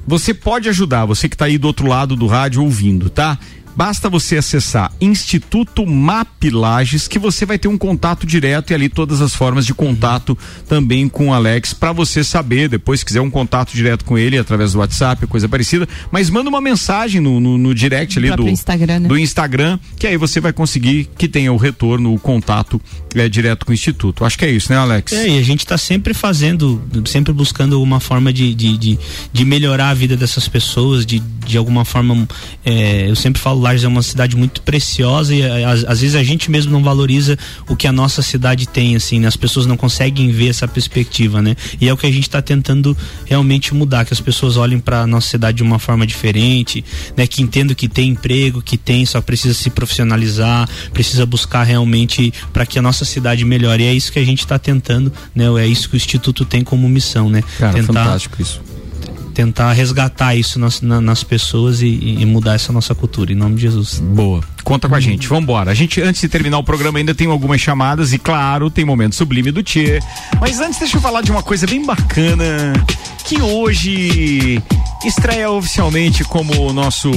você pode ajudar, você que está aí do outro lado do rádio ouvindo, tá? Basta você acessar Instituto MAP Lages que você vai ter um contato direto e ali todas as formas de contato também com o Alex para você saber, depois se quiser um contato direto com ele através do WhatsApp, coisa parecida, mas manda uma mensagem no, no, no direct ali do Instagram, né? do Instagram, que aí você vai conseguir que tenha o retorno, o contato é, direto com o Instituto. Acho que é isso, né, Alex? É, e a gente está sempre fazendo, sempre buscando uma forma de, de, de, de melhorar a vida dessas pessoas, de, de alguma forma. é, eu sempre falo, Lages é uma cidade muito preciosa e às, às vezes a gente mesmo não valoriza o que a nossa cidade tem, assim, né? As pessoas não conseguem ver essa perspectiva, né? E é o que a gente está tentando realmente mudar, que as pessoas olhem para nossa cidade de uma forma diferente, né? Que entendam que tem emprego, que tem, só precisa se profissionalizar, precisa buscar realmente para que a nossa cidade melhore. E é isso que a gente está tentando, né? É isso que o Instituto tem como missão, né? Cara, tentar, fantástico isso. Tentar resgatar isso nas, na- nas pessoas e, e mudar essa nossa cultura, em nome de Jesus. Boa. Conta com a gente, vambora. A gente, antes de terminar o programa, ainda tem algumas chamadas e, claro, tem momento sublime do Tchê. Mas antes, deixa eu falar de uma coisa bem bacana que hoje estreia oficialmente como o nosso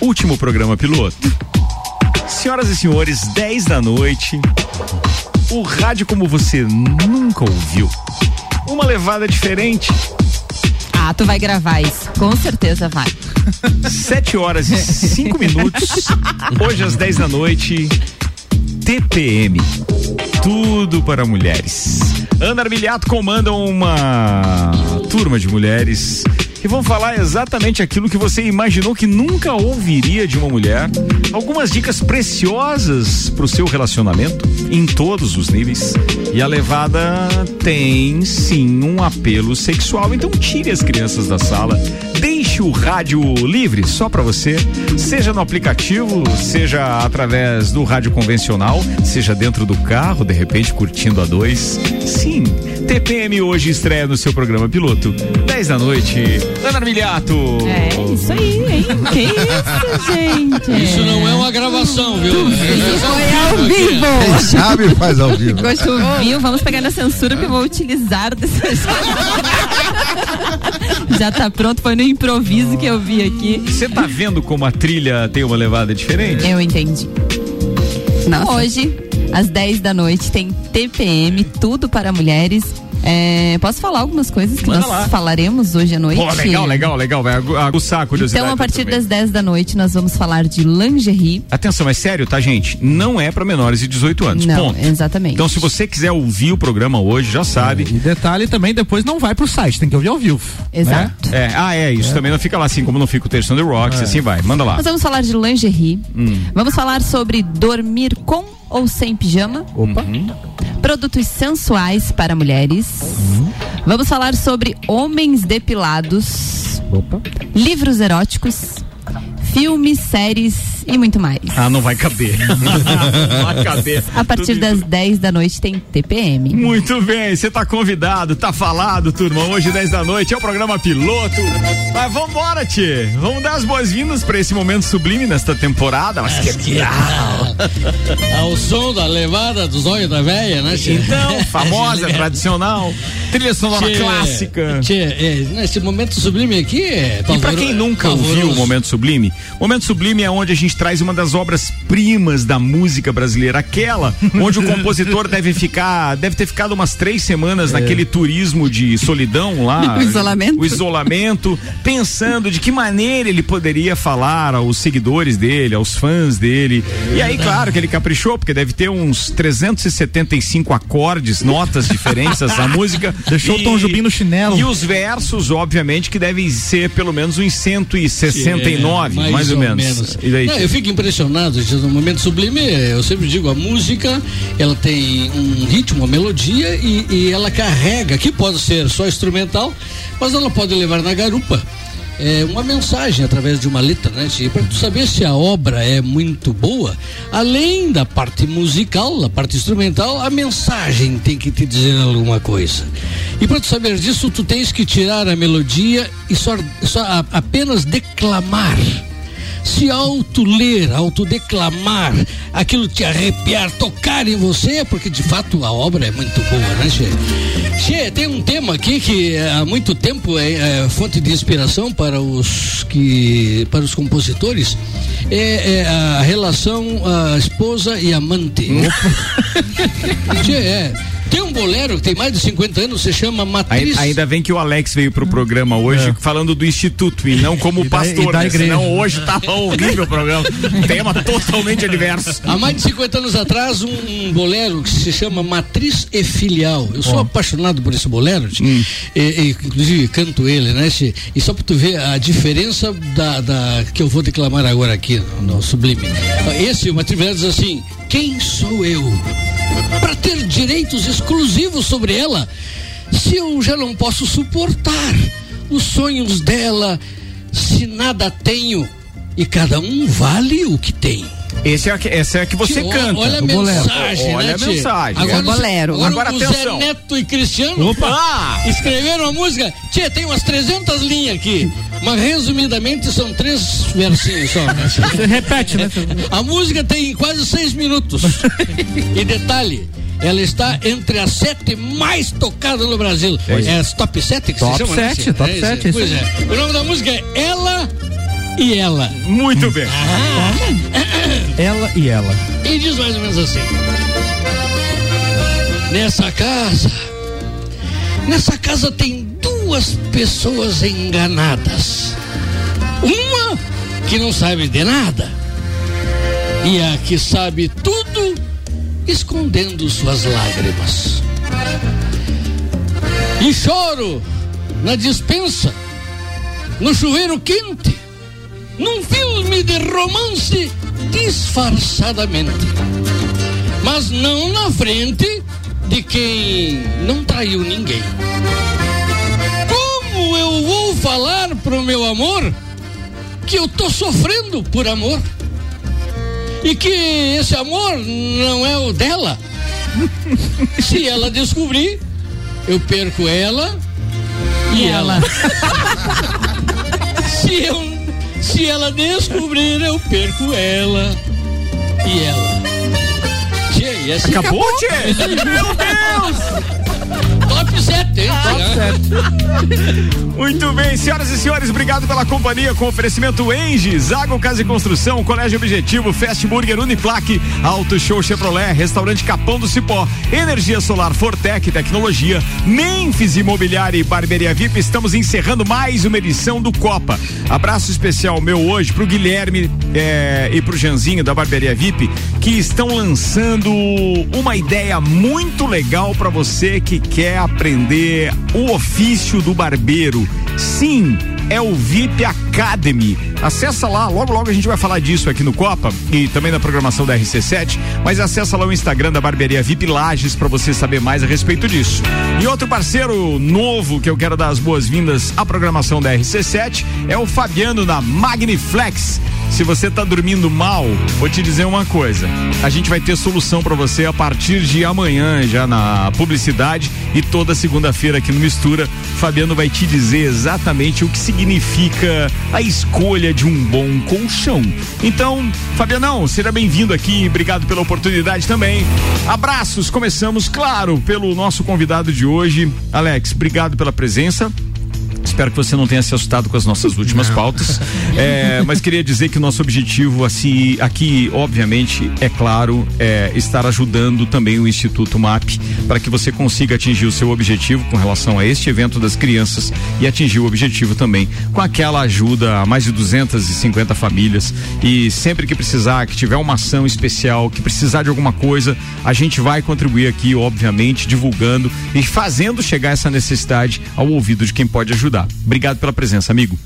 último programa piloto. Senhoras e senhores, 10 da noite, o rádio como você nunca ouviu. Uma levada diferente. Ah, tu vai gravar isso. Com certeza vai. 7 horas e 5 minutos. Hoje às 10 da noite. TPM. Tudo para mulheres. Ana Armiliato comanda uma turma de mulheres que vão falar exatamente aquilo que você imaginou que nunca ouviria de uma mulher. Algumas dicas preciosas para o seu relacionamento em todos os níveis. E a levada tem sim um apelo sexual. Então tire as crianças da sala. Deixe o rádio livre só para você, seja no aplicativo, seja através do rádio convencional, seja dentro do carro, de repente curtindo a dois. Sim, TPM hoje estreia no seu programa piloto. 10 da noite. Ana Armiliato. É, isso aí, hein? Que isso, gente? Isso não é uma gravação, viu? Isso foi ao vivo. Quem sabe faz ao vivo. Ficou chovil, vamos pegar na censura que eu vou utilizar dessas. Já tá pronto, foi no improviso que eu vi aqui. Você tá vendo como a trilha tem uma levada diferente? Eu entendi. Hoje, às 10 da noite, tem TPM, tudo para mulheres. É, posso falar algumas coisas que Manda nós lá. falaremos hoje à noite? Pô, legal, legal, legal. Vai agu- aguçar a curiosidade. Então, a partir das 10 da noite, nós vamos falar de lingerie. Atenção, é sério, tá, gente? Não é pra menores de 18 anos. Não, ponto. exatamente. Então, se você quiser ouvir o programa hoje, já sabe. E detalhe também, depois não vai pro site, tem que ouvir ao vivo. Exato. É, ah, é, isso também não fica lá assim, como não fica o texto do Rocks, É. assim vai. Manda lá. Nós vamos falar de lingerie. Hum. Vamos falar sobre dormir com ou sem pijama. Opa. Produtos sensuais para mulheres. Vamos falar sobre homens depilados. Opa. Livros eróticos. Filmes, séries e muito mais. Ah, não vai caber. não vai caber. A partir das 10 da noite tem TPM. Muito bem, você tá convidado, tá falado, turma. Hoje, 10 da noite, é o programa piloto. Mas vambora, Tchê. Vamos dar as boas-vindas pra esse momento sublime nesta temporada. Mas que legal. Ao som da levada dos olhos da velha, né? tchê? Então, famosa, tradicional, trilha sonora Tchê, clássica. Tchê, é, nesse momento sublime aqui é. E pra quem nunca ouviu o Momento Sublime, Momento Sublime é onde a gente traz uma das obras-primas da música brasileira, aquela onde o compositor deve ficar, deve ter ficado umas três semanas naquele turismo de solidão lá. O isolamento. O isolamento, pensando de que maneira ele poderia falar aos seguidores dele, aos fãs dele. E aí, claro que ele caprichou, porque deve ter uns 375 acordes, notas diferentes essa música. Deixou o Tom Jobim no chinelo. E os versos, obviamente, que devem ser pelo menos uns 169, É, mais, ou, menos. E daí? Não, eu fico impressionado, no momento sublime, eu sempre digo, a música, ela tem um ritmo, uma melodia e, e ela carrega, que pode ser só instrumental, mas ela pode levar na garupa. É uma mensagem através de uma letra, né? Para tu saber se a obra é muito boa, além da parte musical, da parte instrumental, a mensagem tem que te dizer alguma coisa. E para tu saber disso, tu tens que tirar a melodia e só, só a- apenas declamar se auto-ler, autodeclamar, aquilo te arrepiar, tocar em você, porque de fato a obra é muito boa, né, Che? Che, tem um tema aqui que há muito tempo é, é fonte de inspiração para os que para os compositores, é, é a relação a esposa e amante. che, é. Tem um bolero que tem mais de 50 anos, se chama Matriz. Ai- Ainda bem que o Alex veio pro programa hoje falando do instituto e não como É. E da- pastor, e da né? igreja. Senão hoje tava horrível o programa. Tema totalmente adverso. Há mais de 50 anos atrás, um, um bolero que se chama Matriz e Filial. Eu sou apaixonado por esse bolero. Hum. e, e, inclusive canto ele, né? E só para tu ver a diferença da, da- que eu vou declamar agora aqui no, no Sublime. Esse, o Matriz diz assim: Quem sou eu para ter direitos exclusivos sobre ela? Se eu já não posso suportar os sonhos dela, se nada tenho e cada um vale o que tem. Esse é a essa é a que você Tio, canta. Olha a mensagem, Olha né, a tio? mensagem. Agora, É bolero. Agora, Agora, o atenção. Zé Neto e Cristiano Opa! Ah, escreveram a música. Tia, tem umas 300 linhas aqui. Mas resumidamente são três versinhos só. né? Você repete, né? A música tem quase seis minutos. e detalhe, ela está entre as sete mais tocadas no Brasil. Pois. É as top 7 que Top se chama, né? sete, top É, sete, isso Pois aí. é. O nome da música é Ela e Ela. Muito bem. Ela e ela. E diz mais ou menos assim: Nessa casa, nessa casa tem duas pessoas enganadas. Uma que não sabe de nada e a que sabe tudo escondendo suas lágrimas. E choro na dispensa, no chuveiro quente, num filme de romance disfarçadamente. Mas não na frente de quem não traiu ninguém. Como eu vou falar pro meu amor que eu tô sofrendo por amor? E que esse amor não é o dela? Se ela descobrir eu perco ela e, E ela. ela. se, eu, se ela descobrir, eu perco ela e ela. Tchê, e assim Acabou, Tchê? Meu Deus! 7, hein? Muito bem, senhoras e senhores, obrigado pela companhia com oferecimento Engie, Zago Casa e Construção, Colégio Objetivo, Fast Burger, Uniplaque, Auto Show Chevrolet, Restaurante Capão do Cipó, Energia Solar Fortec Tecnologia, Memphis Imobiliária e Barbearia VIP. Estamos encerrando mais uma edição do Copa. Abraço especial meu hoje pro Guilherme eh, e pro Janzinho da Barbearia VIP, que estão lançando uma ideia muito legal para você que quer aprender o ofício do barbeiro. Sim, é o VIP Academy. Acessa lá, logo logo a gente vai falar disso aqui no Copa e também na programação da RC7, mas acessa lá o Instagram da Barbearia VIP Lages para você saber mais a respeito disso. E outro parceiro novo que eu quero dar as boas-vindas à programação da RC7 é o Fabiano da Magniflex. Se você tá dormindo mal, vou te dizer uma coisa. A gente vai ter solução para você a partir de amanhã já na publicidade e toda segunda-feira aqui no Mistura. Fabiano vai te dizer exatamente o que significa a escolha de um bom colchão. Então, Fabianão, seja bem-vindo aqui. Obrigado pela oportunidade também. Abraços. Começamos, claro, pelo nosso convidado de hoje, Alex. Obrigado pela presença. Espero que você não tenha se assustado com as nossas últimas pautas. É, mas queria dizer que o nosso objetivo assim, aqui, obviamente, é claro, é estar ajudando também o Instituto MAP para que você consiga atingir o seu objetivo com relação a este evento das crianças e atingir o objetivo também com aquela ajuda a mais de 250 famílias. E sempre que precisar, que tiver uma ação especial, que precisar de alguma coisa, a gente vai contribuir aqui, obviamente, divulgando e fazendo chegar essa necessidade ao ouvido de quem pode ajudar. Obrigado pela presença, amigo.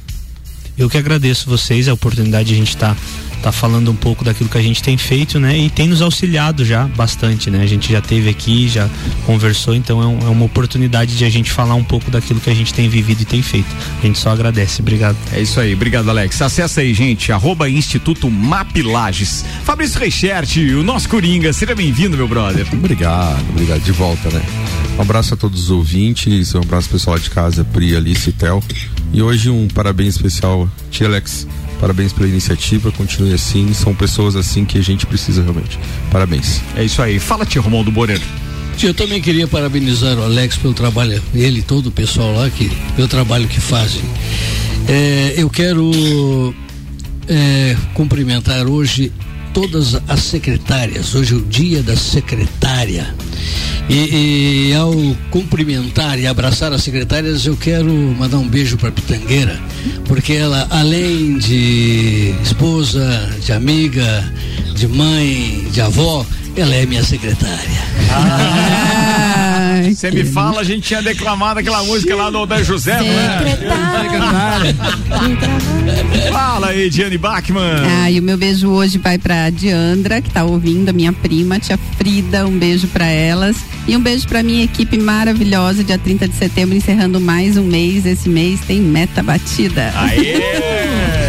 Eu que agradeço vocês a oportunidade de a gente estar tá, falando um pouco daquilo que a gente tem feito, né? E tem nos auxiliado já bastante, né? A gente já teve aqui, já conversou, então é, um- é uma oportunidade de a gente falar um pouco daquilo que a gente tem vivido e tem feito. A gente só agradece. Obrigado. É isso aí, obrigado Alex. Acessa aí, gente, arroba Instituto Mapilages. Fabrício Reichert, o nosso Coringa, seja bem-vindo, meu brother. Obrigado, obrigado. De volta, né? Um abraço a todos os ouvintes, um abraço pessoal de casa, Pri, Alice e Tel. E hoje um parabéns especial, tia Alex. Parabéns pela iniciativa, continue assim. São pessoas assim que a gente precisa realmente. Parabéns. É isso aí. Fala, tia Romualdo Boreiro. Eu também queria parabenizar o Alex pelo trabalho, ele e todo o pessoal lá, que, pelo trabalho que fazem. É, eu quero é, cumprimentar hoje todas as secretárias, hoje é o dia da secretária. E, e ao cumprimentar e abraçar as secretárias, eu quero mandar um beijo para Pitangueira, porque ela, além de esposa, de amiga, de mãe, de avó, ela é minha secretária. Você me fala, a gente tinha declamado aquela música lá do da José, não é? Fala aí, Diane Bachmann. Ah, e o meu beijo hoje vai pra Diandra, que tá ouvindo, a minha prima, tia Frida, um beijo pra E um beijo pra minha equipe maravilhosa, dia 30 de setembro, encerrando mais um mês. Esse mês tem meta batida. Aê!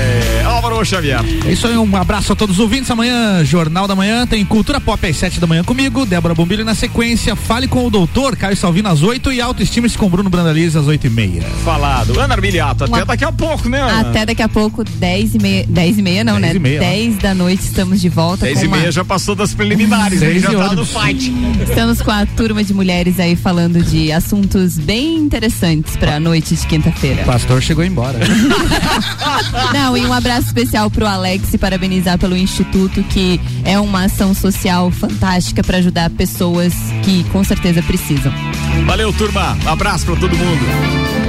Álvaro Xavier. É isso aí, um abraço a todos os ouvintes. Amanhã, Jornal da Manhã, tem Cultura Pop às 7 da manhã comigo, Débora Bombilho na sequência. Fale com o doutor Caio Salvino às 8 e Autoestima-se com Bruno Brandaliz às 8 e meia. Falado. Ana Armiliato, até Uma- daqui a pouco, né, Ana? Até daqui a pouco, 10 e meia. 10 e meia, não, 10 né? e meia, 10 da noite estamos de volta. 10 com e uma- meia já passou das preliminares, aí Seis já tá no fight. Estamos com a turma de mulheres aí falando de assuntos bem interessantes pra noite de quinta-feira. O pastor chegou embora. Não, e um abraço especial pro Alex e parabenizar pelo Instituto, que é uma ação social fantástica pra ajudar pessoas que com certeza precisam. Valeu, turma. Abraço pra todo mundo.